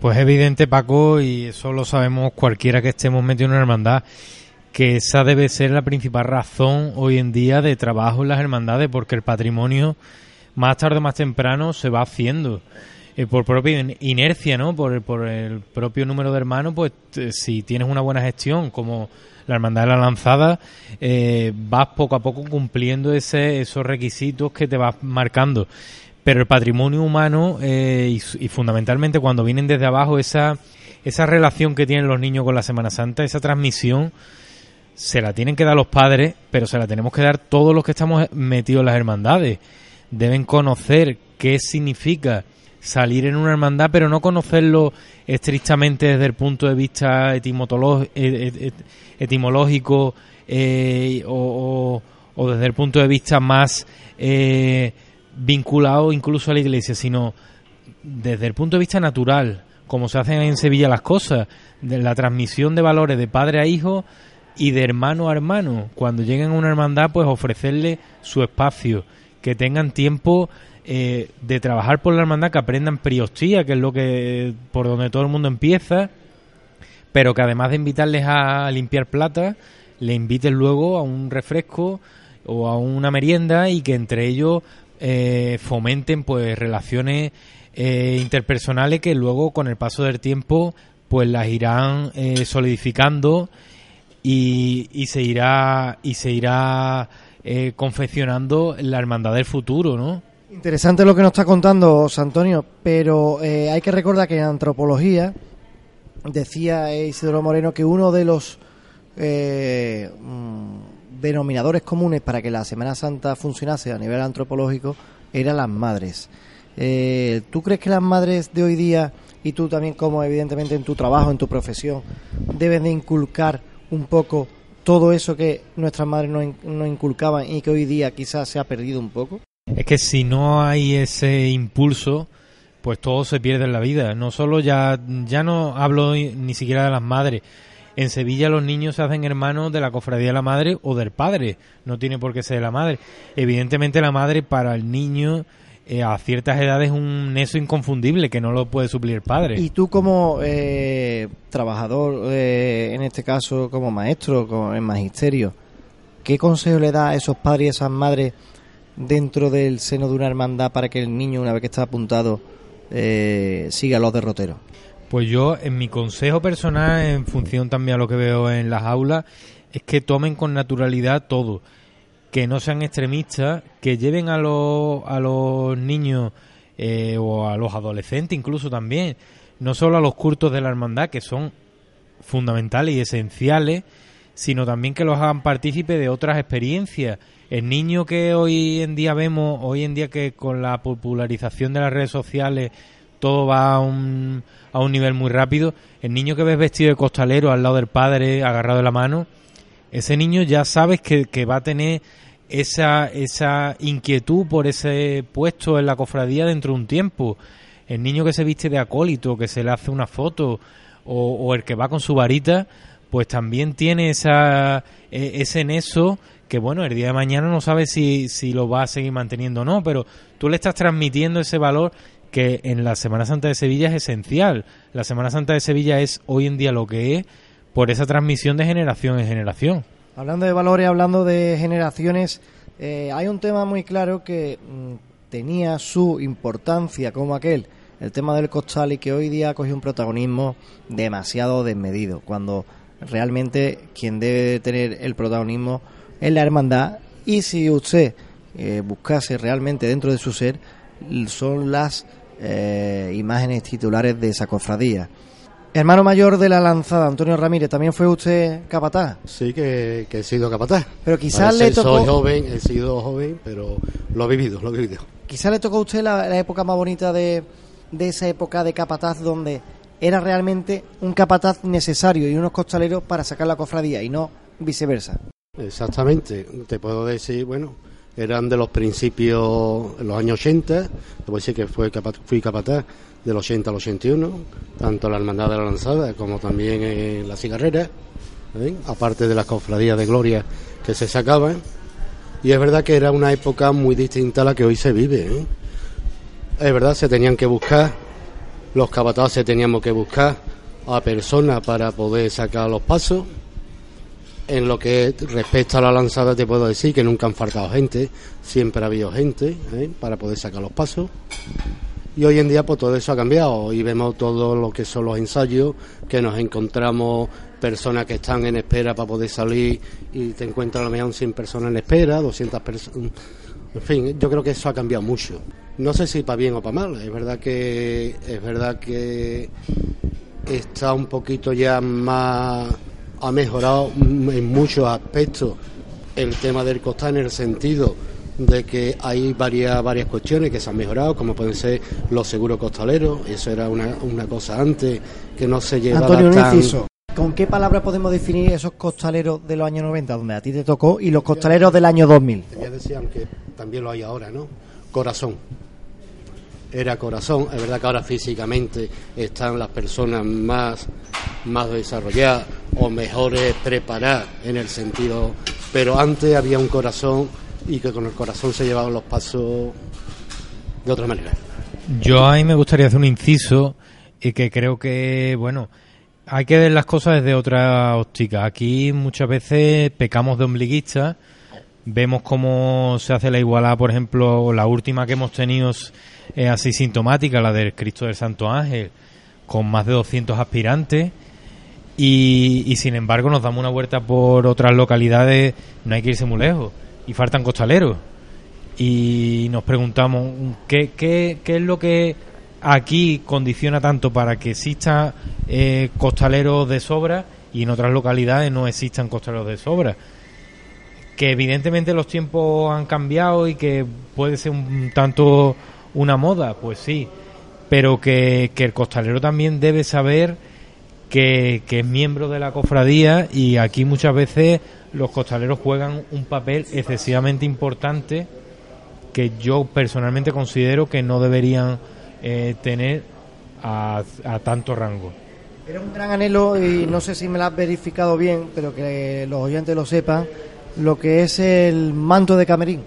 Pues evidente, Paco, y eso lo sabemos cualquiera que estemos metidos en una hermandad, que esa debe ser la principal razón hoy en día de trabajo en las hermandades, porque el patrimonio más tarde o más temprano se va haciendo. Eh, por propia inercia, ¿no? Por el, propio número de hermanos, pues si tienes una buena gestión, como la Hermandad de la Lanzada, eh, vas poco a poco cumpliendo ese, esos requisitos que te vas marcando. Pero el patrimonio humano eh, y, fundamentalmente cuando vienen desde abajo, esa, esa relación que tienen los niños con la Semana Santa, esa transmisión, se la tienen que dar los padres, pero se la tenemos que dar todos los que estamos metidos en las hermandades. Deben conocer qué significa salir en una hermandad, pero no conocerlo estrictamente desde el punto de vista etimológico eh, o, desde el punto de vista más eh, vinculado incluso a la iglesia, sino desde el punto de vista natural, como se hacen en Sevilla las cosas, de la transmisión de valores de padre a hijo y de hermano a hermano. Cuando lleguen a una hermandad, pues ofrecerle su espacio, que tengan tiempo eh, de trabajar por la hermandad, que aprendan priostía, que es lo que por donde todo el mundo empieza, pero que además de invitarles a limpiar plata, le inviten luego a un refresco o a una merienda y que entre ellos eh, fomenten pues relaciones eh, interpersonales que luego con el paso del tiempo pues las irán solidificando y, y, se irá y se irá confeccionando la hermandad del futuro, ¿no? Interesante lo que nos está contando Antonio, pero eh, hay que recordar que en antropología decía Isidoro Moreno que uno de los eh, mm, denominadores comunes para que la Semana Santa funcionase a nivel antropológico eran las madres. Eh, ¿Tú crees que las madres de hoy día, y tú también como evidentemente en tu trabajo, en tu profesión, deben de inculcar un poco todo eso que nuestras madres nos inculcaban y que hoy día quizás se ha perdido un poco? Es que si no hay ese impulso, pues todo se pierde en la vida. No solo ya, ya no hablo ni siquiera de las madres. En Sevilla los niños se hacen hermanos de la cofradía de la madre o del padre. No tiene por qué ser la madre. Evidentemente la madre para el niño eh, a ciertas edades es un neso inconfundible que no lo puede suplir el padre. Y tú como eh, trabajador, eh, en este caso como maestro, como en magisterio, ¿qué consejo le da a esos padres y esas madres dentro del seno de una hermandad para que el niño, una vez que está apuntado, eh, siga los derroteros? Pues yo, en mi consejo personal, en función también a lo que veo en las aulas, es que tomen con naturalidad todo, que no sean extremistas, que lleven a los, a los niños eh, o a los adolescentes incluso también, no solo a los cultos de la hermandad, que son fundamentales y esenciales, sino también que los hagan partícipe de otras experiencias. El niño que hoy en día vemos, hoy en día que con la popularización de las redes sociales todo va a un, a un nivel muy rápido, el niño que ves vestido de costalero al lado del padre, agarrado de la mano, ese niño ya sabes que, que va a tener esa, esa inquietud por ese puesto en la cofradía dentro de un tiempo. El niño que se viste de acólito, que se le hace una foto, o, o el que va con su varita, pues también tiene esa, e, ese neso que, bueno, el día de mañana no sabe si, si lo va a seguir manteniendo o no, pero tú le estás transmitiendo ese valor que en la Semana Santa de Sevilla es esencial. La Semana Santa de Sevilla es hoy en día lo que es por esa transmisión de generación en generación. Hablando de valores, hablando de generaciones, eh, hay un tema muy claro que mm, tenía su importancia como aquel, el tema del costal y que hoy día coge un protagonismo demasiado desmedido, cuando realmente quien debe tener el protagonismo es la hermandad y si usted eh, buscase realmente dentro de su ser son las eh, imágenes titulares de esa cofradía. Hermano mayor de la lanzada, Antonio Ramírez, ¿también fue usted capataz? Sí, que, que he sido capataz. Pero quizás le tocó... Soy joven, he sido joven, pero lo he vivido, lo he vivido. Quizás le tocó a usted la, la época más bonita de, de esa época de capataz donde era realmente un capataz necesario y unos costaleros para sacar la cofradía y no viceversa. Exactamente, te puedo decir, bueno, eran de los principios, en los años 80, te puedo decir que fue fui capataz del 80 al 81, tanto la Hermandad de la Lanzada como también en la cigarrera, ¿eh? aparte de las cofradías de gloria que se sacaban. Y es verdad que era una época muy distinta a la que hoy se vive. ¿eh? Es verdad, se tenían que buscar, los capataces teníamos que buscar a personas para poder sacar los pasos. En lo que respecta a la lanzada te puedo decir que nunca han faltado gente, siempre ha habido gente ¿eh? para poder sacar los pasos. Y hoy en día pues todo eso ha cambiado y vemos todo lo que son los ensayos, que nos encontramos personas que están en espera para poder salir y te encuentras a lo mejor 100 personas en espera, 200 personas. En fin, yo creo que eso ha cambiado mucho. No sé si para bien o para mal, es verdad que es verdad que está un poquito ya más ha mejorado en muchos aspectos el tema del costal en el sentido de que hay varias varias cuestiones que se han mejorado, como pueden ser los seguros costaleros, eso era una, una cosa antes que no se llevaba Antonio, tan... inciso. ¿Con qué palabra podemos definir esos costaleros de los años 90, donde a ti te tocó, y los costaleros del año 2000? Te voy a decir, aunque también lo hay ahora, ¿no? Corazón. Era corazón, es verdad que ahora físicamente están las personas más, más desarrolladas o mejores preparadas en el sentido, pero antes había un corazón y que con el corazón se llevaban los pasos de otra manera. Yo a mí me gustaría hacer un inciso y que creo que, bueno, hay que ver las cosas desde otra óptica. Aquí muchas veces pecamos de ombliguistas, vemos cómo se hace la igualada, por ejemplo, la última que hemos tenido es así sintomática, la del Cristo del Santo Ángel, con más de 200 aspirantes. Y, sin embargo nos damos una vuelta por otras localidades, no hay que irse muy lejos, y faltan costaleros. Y nos preguntamos, ¿qué, qué, qué es lo que aquí condiciona tanto para que exista eh, costaleros de sobra y en otras localidades no existan costaleros de sobra. Que evidentemente los tiempos han cambiado y que puede ser un tanto una moda, pues sí, pero que, que el costalero también debe saber que, que es miembro de la cofradía y aquí muchas veces los costaleros juegan un papel excesivamente importante que yo personalmente considero que no deberían eh, tener a, a, tanto rango. Era un gran anhelo y no sé si me lo has verificado bien, pero que los oyentes lo sepan, lo que es el manto de Camerín.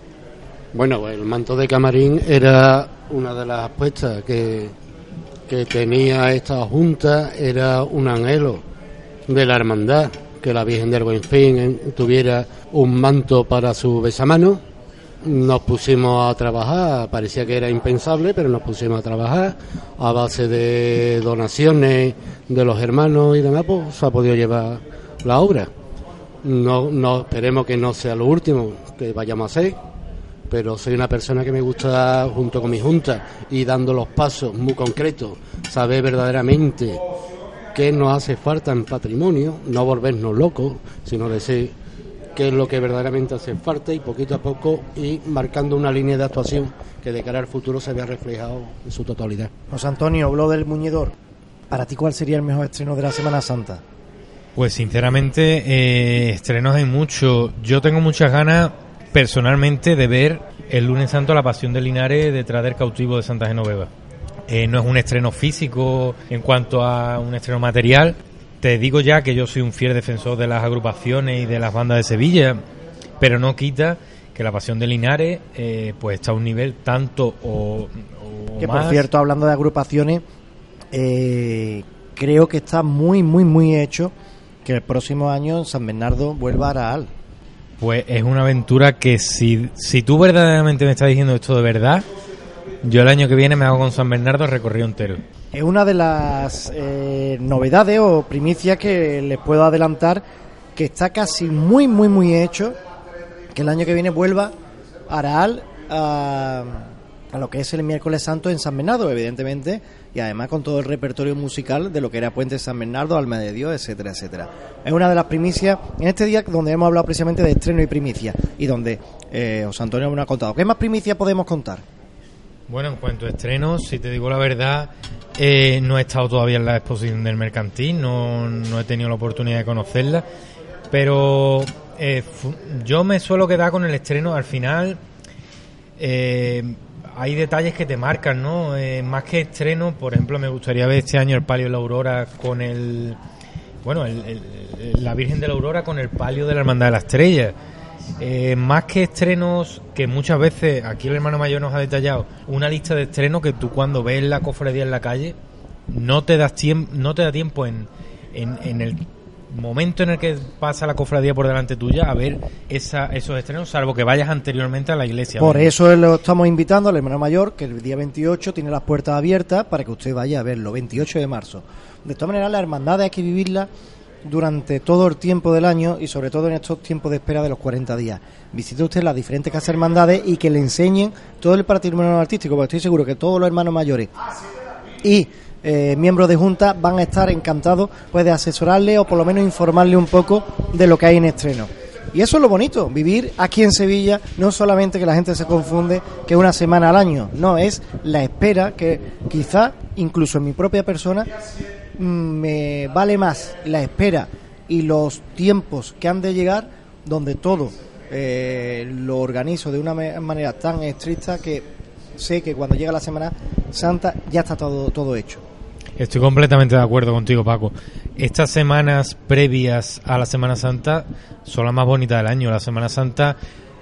Bueno, el manto de Camarín era una de las apuestas que, que tenía esta junta, era un anhelo de la hermandad, que la Virgen del Buen Fin tuviera un manto para su besamano. Nos pusimos a trabajar, parecía que era impensable, pero nos pusimos a trabajar a base de donaciones de los hermanos y demás, pues se ha podido llevar la obra. No, no esperemos que no sea lo último que vayamos a hacer, pero soy una persona que me gusta, junto con mi junta, y dando los pasos muy concretos, saber verdaderamente qué nos hace falta en patrimonio, no volvernos locos, sino decir qué es lo que verdaderamente hace falta y poquito a poco ir marcando una línea de actuación que de cara al futuro se vea reflejado en su totalidad. José Antonio, Blo del Muñidor, ¿para ti cuál sería el mejor estreno de la Semana Santa? Pues sinceramente, eh, estrenos hay mucho. Yo tengo muchas ganas personalmente de ver el lunes santo la pasión de Linares detrás del cautivo de Santa Genoveva. Eh, no es un estreno físico en cuanto a un estreno material. Te digo ya que yo soy un fiel defensor de las agrupaciones y de las bandas de Sevilla, pero no quita que la pasión de Linares eh, pues está a un nivel tanto o, o Que más. por cierto, hablando de agrupaciones, eh, creo que está muy, muy, muy hecho que el próximo año San Bernardo vuelva a Araal. Pues es una aventura que si, si tú verdaderamente me estás diciendo esto de verdad, yo el año que viene me hago con San Bernardo recorrido entero. Es una de las eh, novedades o primicias que les puedo adelantar que está casi muy, muy, muy hecho. Que el año que viene vuelva Araal a, a lo que es el miércoles santo en San Bernardo, evidentemente, y además con todo el repertorio musical de lo que era Puente San Bernardo, Alma de Dios, etcétera, etcétera. Es una de las primicias en este día donde hemos hablado precisamente de estreno y primicia y donde eh, José Antonio nos ha contado. ¿Qué más primicia podemos contar? Bueno, en cuanto a estrenos, si te digo la verdad, eh, no he estado todavía en la exposición del mercantil, no, no he tenido la oportunidad de conocerla, pero eh, yo me suelo quedar con el estreno al final. eh, hay detalles que te marcan, ¿no? Eh, más que estreno, por ejemplo, me gustaría ver este año el palio de la Aurora con el. Bueno, el- la Virgen de la Aurora con el palio de la Hermandad de la Estrella. Eh, más que estrenos, que muchas veces aquí el hermano mayor nos ha detallado una lista de estrenos que tú cuando ves la cofradía en la calle no te das tiempo, no te da tiempo en, en, en el momento en el que pasa la cofradía por delante tuya a ver esa, esos estrenos, salvo que vayas anteriormente a la iglesia. Por eso lo estamos invitando al hermano mayor, que el día 28 tiene las puertas abiertas para que usted vaya a verlo, 28 de marzo. De todas maneras, la hermandad hay que vivirla durante todo el tiempo del año y sobre todo en estos tiempos de espera de los 40 días. Visite usted las diferentes casas hermandades y que le enseñen todo el patrimonio artístico, porque estoy seguro que todos los hermanos mayores y eh, miembros de junta van a estar encantados pues, de asesorarle o por lo menos informarle un poco de lo que hay en estreno. Y eso es lo bonito, vivir aquí en Sevilla, no solamente que la gente se confunde que una semana al año, no, es la espera que quizá, incluso en mi propia persona, mm, me vale más la espera y los tiempos que han de llegar donde todo eh, lo organizo de una manera tan estricta que sé que cuando llega la Semana Santa ya está todo, todo hecho. Estoy completamente de acuerdo contigo, Paco. Estas semanas previas a la Semana Santa son las más bonitas del año. La Semana Santa,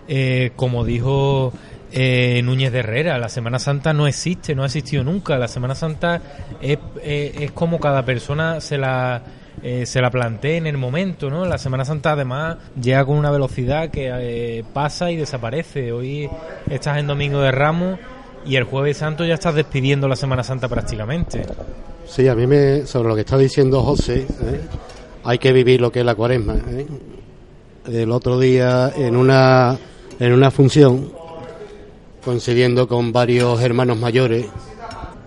eh, como dijo eh, Núñez de Herrera, la Semana Santa no existe, no ha existido nunca. La Semana Santa es, eh, como cada persona se la eh, se la plantee en el momento, ¿no? La Semana Santa además llega con una velocidad que eh, pasa y desaparece. Hoy estás en Domingo de Ramos y el Jueves Santo ya estás despidiendo la Semana Santa prácticamente. Sí, a mí me, sobre lo que está diciendo José, ¿eh? hay que vivir lo que es la cuaresma. ¿eh? El otro día en una, en una función, coincidiendo con varios hermanos mayores,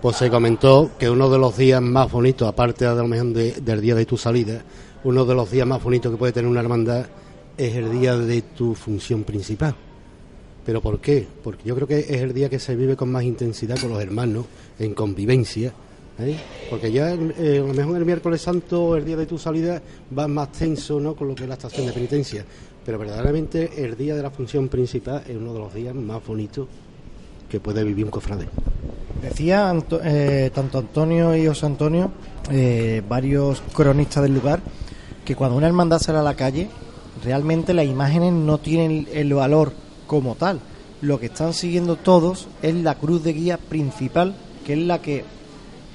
pues se comentó que uno de los días más bonitos, aparte a lo mejor de- del día de tu salida, uno de los días más bonitos que puede tener una hermandad es el día de tu función principal. ¿Pero por qué? Porque yo creo que es el día que se vive con más intensidad con los hermanos, en convivencia. ¿eh? Porque ya eh, a lo mejor el miércoles santo, el día de tu salida, va más tenso ¿no? con lo que es la estación de penitencia. Pero verdaderamente el día de la función principal es uno de los días más bonitos que puede vivir un cofrade. Decía eh, tanto Antonio y José Antonio, eh, varios cronistas del lugar, que cuando una hermandad sale a la calle, realmente las imágenes no tienen el valor como tal. Lo que están siguiendo todos es la cruz de guía principal, que es la que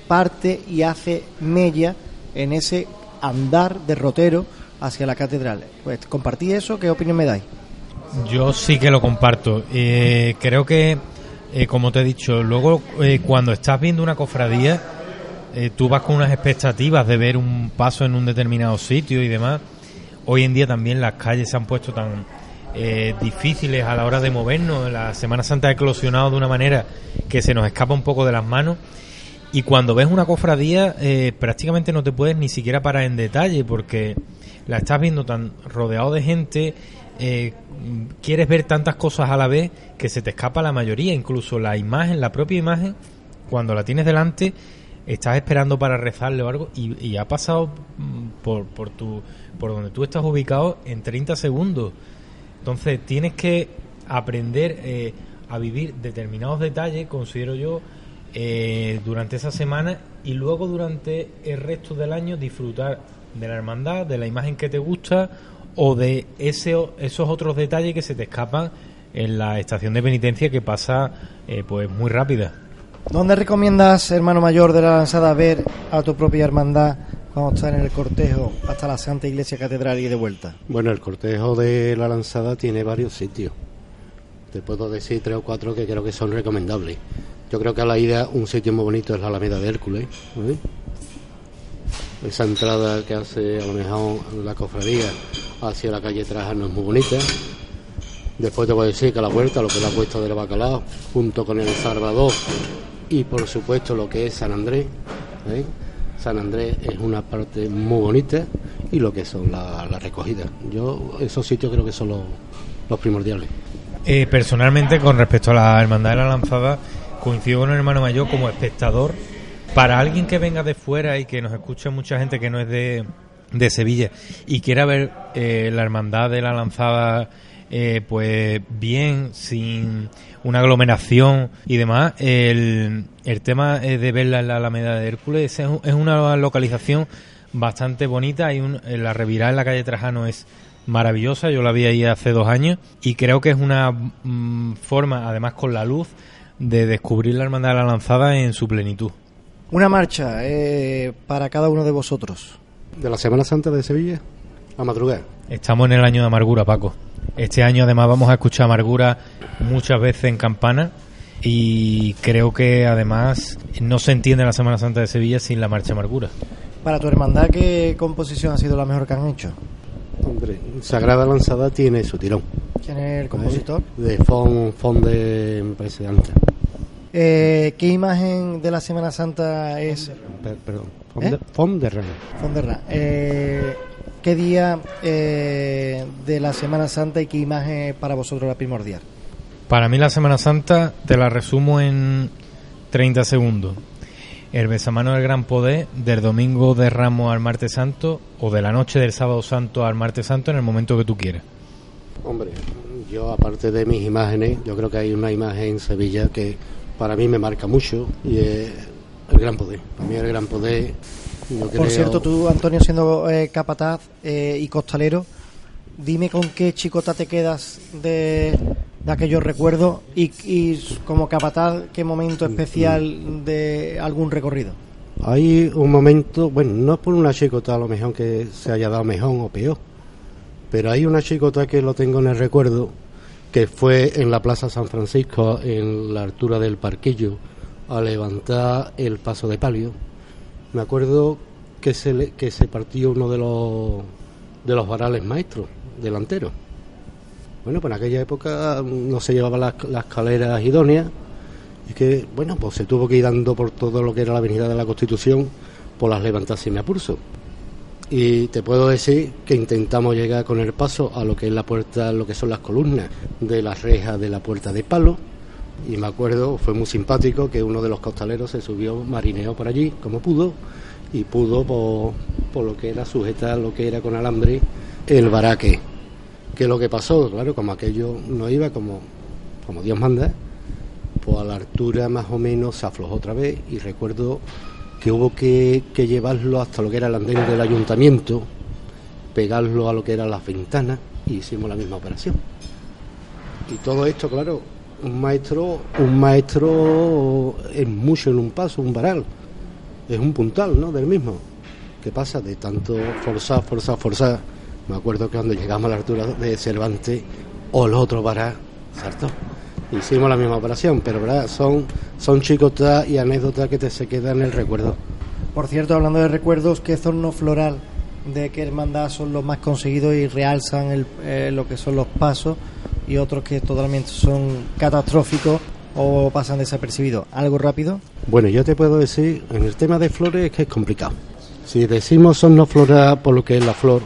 parte y hace mella en ese andar derrotero hacia la catedral. Pues compartí eso, ¿qué opinión me dais? Yo sí que lo comparto. Eh, creo que, eh, como te he dicho, luego eh, cuando estás viendo una cofradía, tú vas con unas expectativas de ver un paso en un determinado sitio y demás. Hoy en día también las calles se han puesto tan difíciles a la hora de movernos. La Semana Santa ha eclosionado de una manera que se nos escapa un poco de las manos. Y cuando ves una cofradía, prácticamente no te puedes ni siquiera parar en detalle porque la estás viendo tan rodeado de gente, eh, quieres ver tantas cosas a la vez que se te escapa la mayoría, incluso la imagen, la propia imagen, cuando la tienes delante, estás esperando para rezarle o algo y, ha pasado mm, por, por, tu, por donde tú estás ubicado en 30 segundos. Entonces tienes que aprender eh, a vivir determinados detalles, considero yo, eh, durante esa semana y luego durante el resto del año disfrutar de la hermandad, de la imagen que te gusta o de ese, esos otros detalles que se te escapan en la estación de penitencia que pasa eh, pues muy rápida. ¿Dónde recomiendas, hermano mayor de la lanzada, ver a tu propia hermandad cuando estás en el cortejo hasta la Santa Iglesia Catedral y de vuelta? Bueno, el cortejo de la lanzada tiene varios sitios. Te puedo decir tres o cuatro que creo que son recomendables. Yo creo que a la ida un sitio muy bonito es la Alameda de Hércules. Esa entrada que hace a lo mejor la cofradía hacia la calle Trajano es muy bonita. Después te voy a decir que a la vuelta, lo que es la puesta del bacalao, junto con el Salvador y por supuesto lo que es San Andrés. ¿eh? San Andrés es una parte muy bonita y lo que son las la recogidas. Yo esos sitios creo que son los, primordiales. Eh, personalmente, con respecto a la Hermandad de la Lanzada, coincido con el hermano mayor como espectador para alguien que venga de fuera y que nos escuche mucha gente que no es de, de Sevilla y quiera ver eh, la hermandad de la lanzada eh, pues bien, sin una aglomeración y demás, el, el tema de verla en la Alameda de Hércules es, es una localización bastante bonita. Hay un, la revirada en la calle Trajano es maravillosa, yo la vi ahí hace dos años y creo que es una mm, forma, además con la luz, de descubrir la hermandad de la lanzada en su plenitud. Una marcha eh, para cada uno de vosotros. De la Semana Santa de Sevilla a madrugada. Estamos en el año de amargura, Paco. Este año además vamos a escuchar amargura muchas veces en campana y creo que además no se entiende la Semana Santa de Sevilla sin la marcha amargura. Para tu hermandad, ¿qué composición ha sido la mejor que han hecho? Hombre, Sagrada Lanzada tiene su tirón. ¿Quién es el compositor? De Fon, Fon de, me parece, eh, ¿Qué imagen de la Semana Santa es? perdón, Fonderra. ¿Eh? Eh, ¿Qué día eh, de la Semana Santa y qué imagen es para vosotros la primordial? Para mí la Semana Santa te la resumo en 30 segundos. El besamano del gran poder del domingo de Ramos al martes santo o de la noche del sábado santo al martes santo en el momento que tú quieras. Hombre, yo aparte de mis imágenes, yo creo que hay una imagen en Sevilla que para mí me marca mucho y es el gran poder. Para mí el gran poder. Por cierto, tú, Antonio, siendo eh, capataz eh, y costalero, dime con qué chicota te quedas de, de aquellos recuerdos y, como capataz, qué momento especial de algún recorrido. Hay un momento, bueno, no es por una chicota a lo mejor que se haya dado mejor o peor, pero hay una chicota que lo tengo en el recuerdo que fue en la Plaza San Francisco, en la altura del Parquillo, a levantar el paso de palio. Me acuerdo que se, que se partió uno de los, de los varales maestros, delanteros. Bueno, pues en aquella época no se llevaban las, las escaleras idóneas y que, bueno, pues se tuvo que ir dando por todo lo que era la avenida de la Constitución por las levantas sin apurso y te puedo decir que intentamos llegar con el paso a lo que es la puerta, lo que son las columnas de la reja de la puerta de palo y me acuerdo, fue muy simpático que uno de los costaleros se subió, marineó por allí como pudo y pudo por, lo que era sujetar lo que era con alambre el baraque. Que lo que pasó, claro, como aquello no iba como, como Dios manda, pues a la altura más o menos se aflojó otra vez y recuerdo que hubo que, llevarlo hasta lo que era el andén del ayuntamiento, pegarlo a lo que eran las ventanas y hicimos la misma operación. Y todo esto, claro, un maestro, un maestro es mucho en un paso, un varal, es un puntal, ¿no? Del mismo. ¿Qué pasa? De tanto forzar, forzar, forzar, Me acuerdo que cuando llegamos a la altura de Cervantes, o el otro para saltó. Hicimos la misma operación, pero ¿verdad? son, son chicotas y anécdotas que te se quedan en el recuerdo. Por cierto, hablando de recuerdos, ¿qué zorno floral de qué hermandad son los más conseguidos y realzan el, eh, lo que son los pasos y otros que totalmente son catastróficos o pasan desapercibidos? ¿Algo rápido? Bueno, yo te puedo decir, en el tema de flores es que es complicado. Si decimos son no floral por lo que es la flor,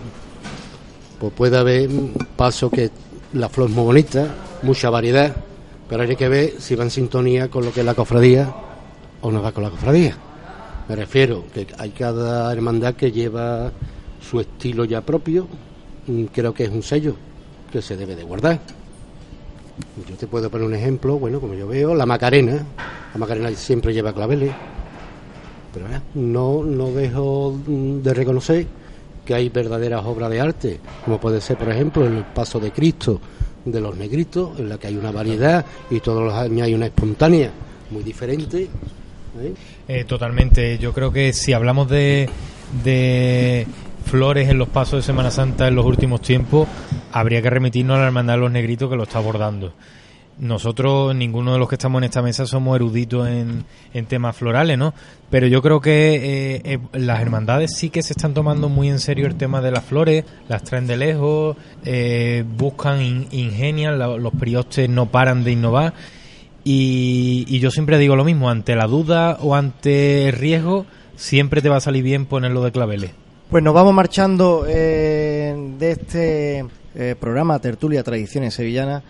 pues puede haber paso que la flor es muy bonita, mucha variedad, pero hay que ver si va en sintonía con lo que es la cofradía o no va con la cofradía. Me refiero que hay cada hermandad que lleva su estilo ya propio, creo que es un sello que se debe de guardar. Yo te puedo poner un ejemplo, bueno, como yo veo, la Macarena, la Macarena siempre lleva claveles, pero no, no dejo de reconocer que hay verdaderas obras de arte, como puede ser, por ejemplo, el Paso de Cristo de los Negritos, en la que hay una variedad y todos los años hay una espontánea muy diferente. ¿eh? Eh, totalmente. Yo creo que si hablamos de, de flores en los pasos de Semana Santa en los últimos tiempos, habría que remitirnos a la Hermandad de los Negritos que lo está abordando. Nosotros, ninguno de los que estamos en esta mesa, somos eruditos en, temas florales, ¿no? Pero yo creo que eh, eh, las hermandades sí que se están tomando muy en serio el tema de las flores, las traen de lejos, eh, buscan, ingenian, los priostes no paran de innovar. Y, yo siempre digo lo mismo, ante la duda o ante el riesgo, siempre te va a salir bien ponerlo de claveles. Pues nos vamos marchando de este programa Tertulia Tradiciones Sevillanas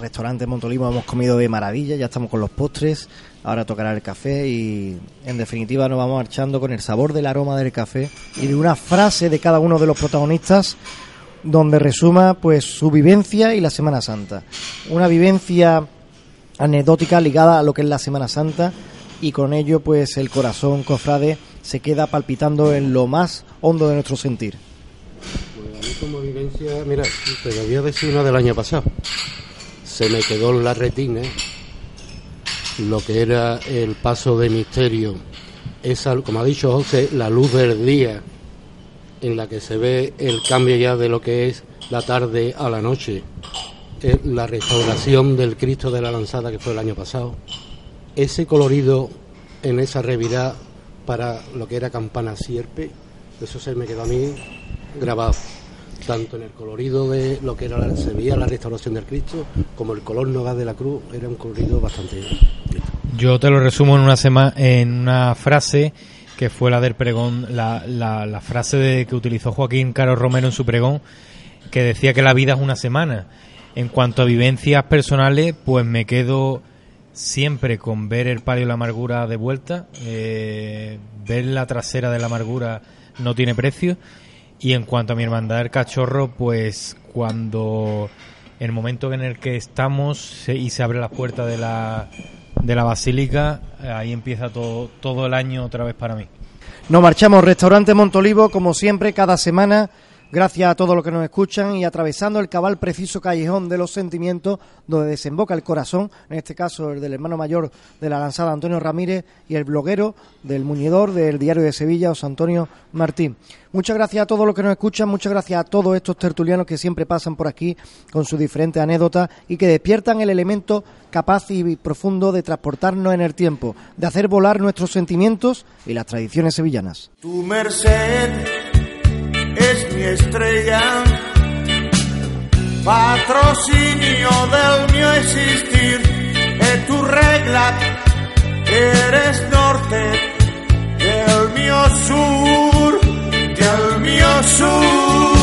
restaurante Montolivo hemos comido de maravilla, ya estamos con los postres, ahora tocará el café y en definitiva nos vamos marchando con el sabor del aroma del café y de una frase de cada uno de los protagonistas donde resuma pues su vivencia y la Semana Santa. Una vivencia anecdótica ligada a lo que es la Semana Santa y con ello pues el corazón cofrade se queda palpitando en lo más hondo de nuestro sentir. Pues a como vivencia, mira, te había decir una del año pasado se me quedó en la retina lo que era el paso de misterio. Esa, como ha dicho José, la luz del día en la que se ve el cambio ya de lo que es la tarde a la noche. La restauración del Cristo de la Lanzada que fue el año pasado. Ese colorido en esa revirada para lo que era Campana Sierpe, eso se me quedó a mí grabado tanto en el colorido de lo que era se veía la restauración del Cristo como el color noga de la cruz era un colorido bastante yo te lo resumo en una sema, en una frase que fue la del pregón la, la, frase de, que utilizó Joaquín Caro Romero en su pregón que decía que la vida es una semana. En cuanto a vivencias personales pues me quedo siempre con ver el palio de la amargura de vuelta. Eh, ver la trasera de la amargura no tiene precio y en cuanto a mi hermandad del cachorro, pues cuando el momento en el que estamos y se abre la puerta de la, de la basílica, ahí empieza todo, todo el año otra vez para mí. Nos marchamos, restaurante Montolivo, como siempre, cada semana Gracias a todos los que nos escuchan y atravesando el cabal preciso callejón de los sentimientos donde desemboca el corazón, en este caso el del hermano mayor de la lanzada Antonio Ramírez y el bloguero del muñedor del diario de Sevilla, José Antonio Martín. Muchas gracias a todos los que nos escuchan, muchas gracias a todos estos tertulianos que siempre pasan por aquí con sus diferentes anécdotas y que despiertan el elemento capaz y profundo de transportarnos en el tiempo, de hacer volar nuestros sentimientos y las tradiciones sevillanas. Tu merced es mi estrella. Patrocinio del mío existir, es tu regla, eres norte, del mío sur, del mío sur.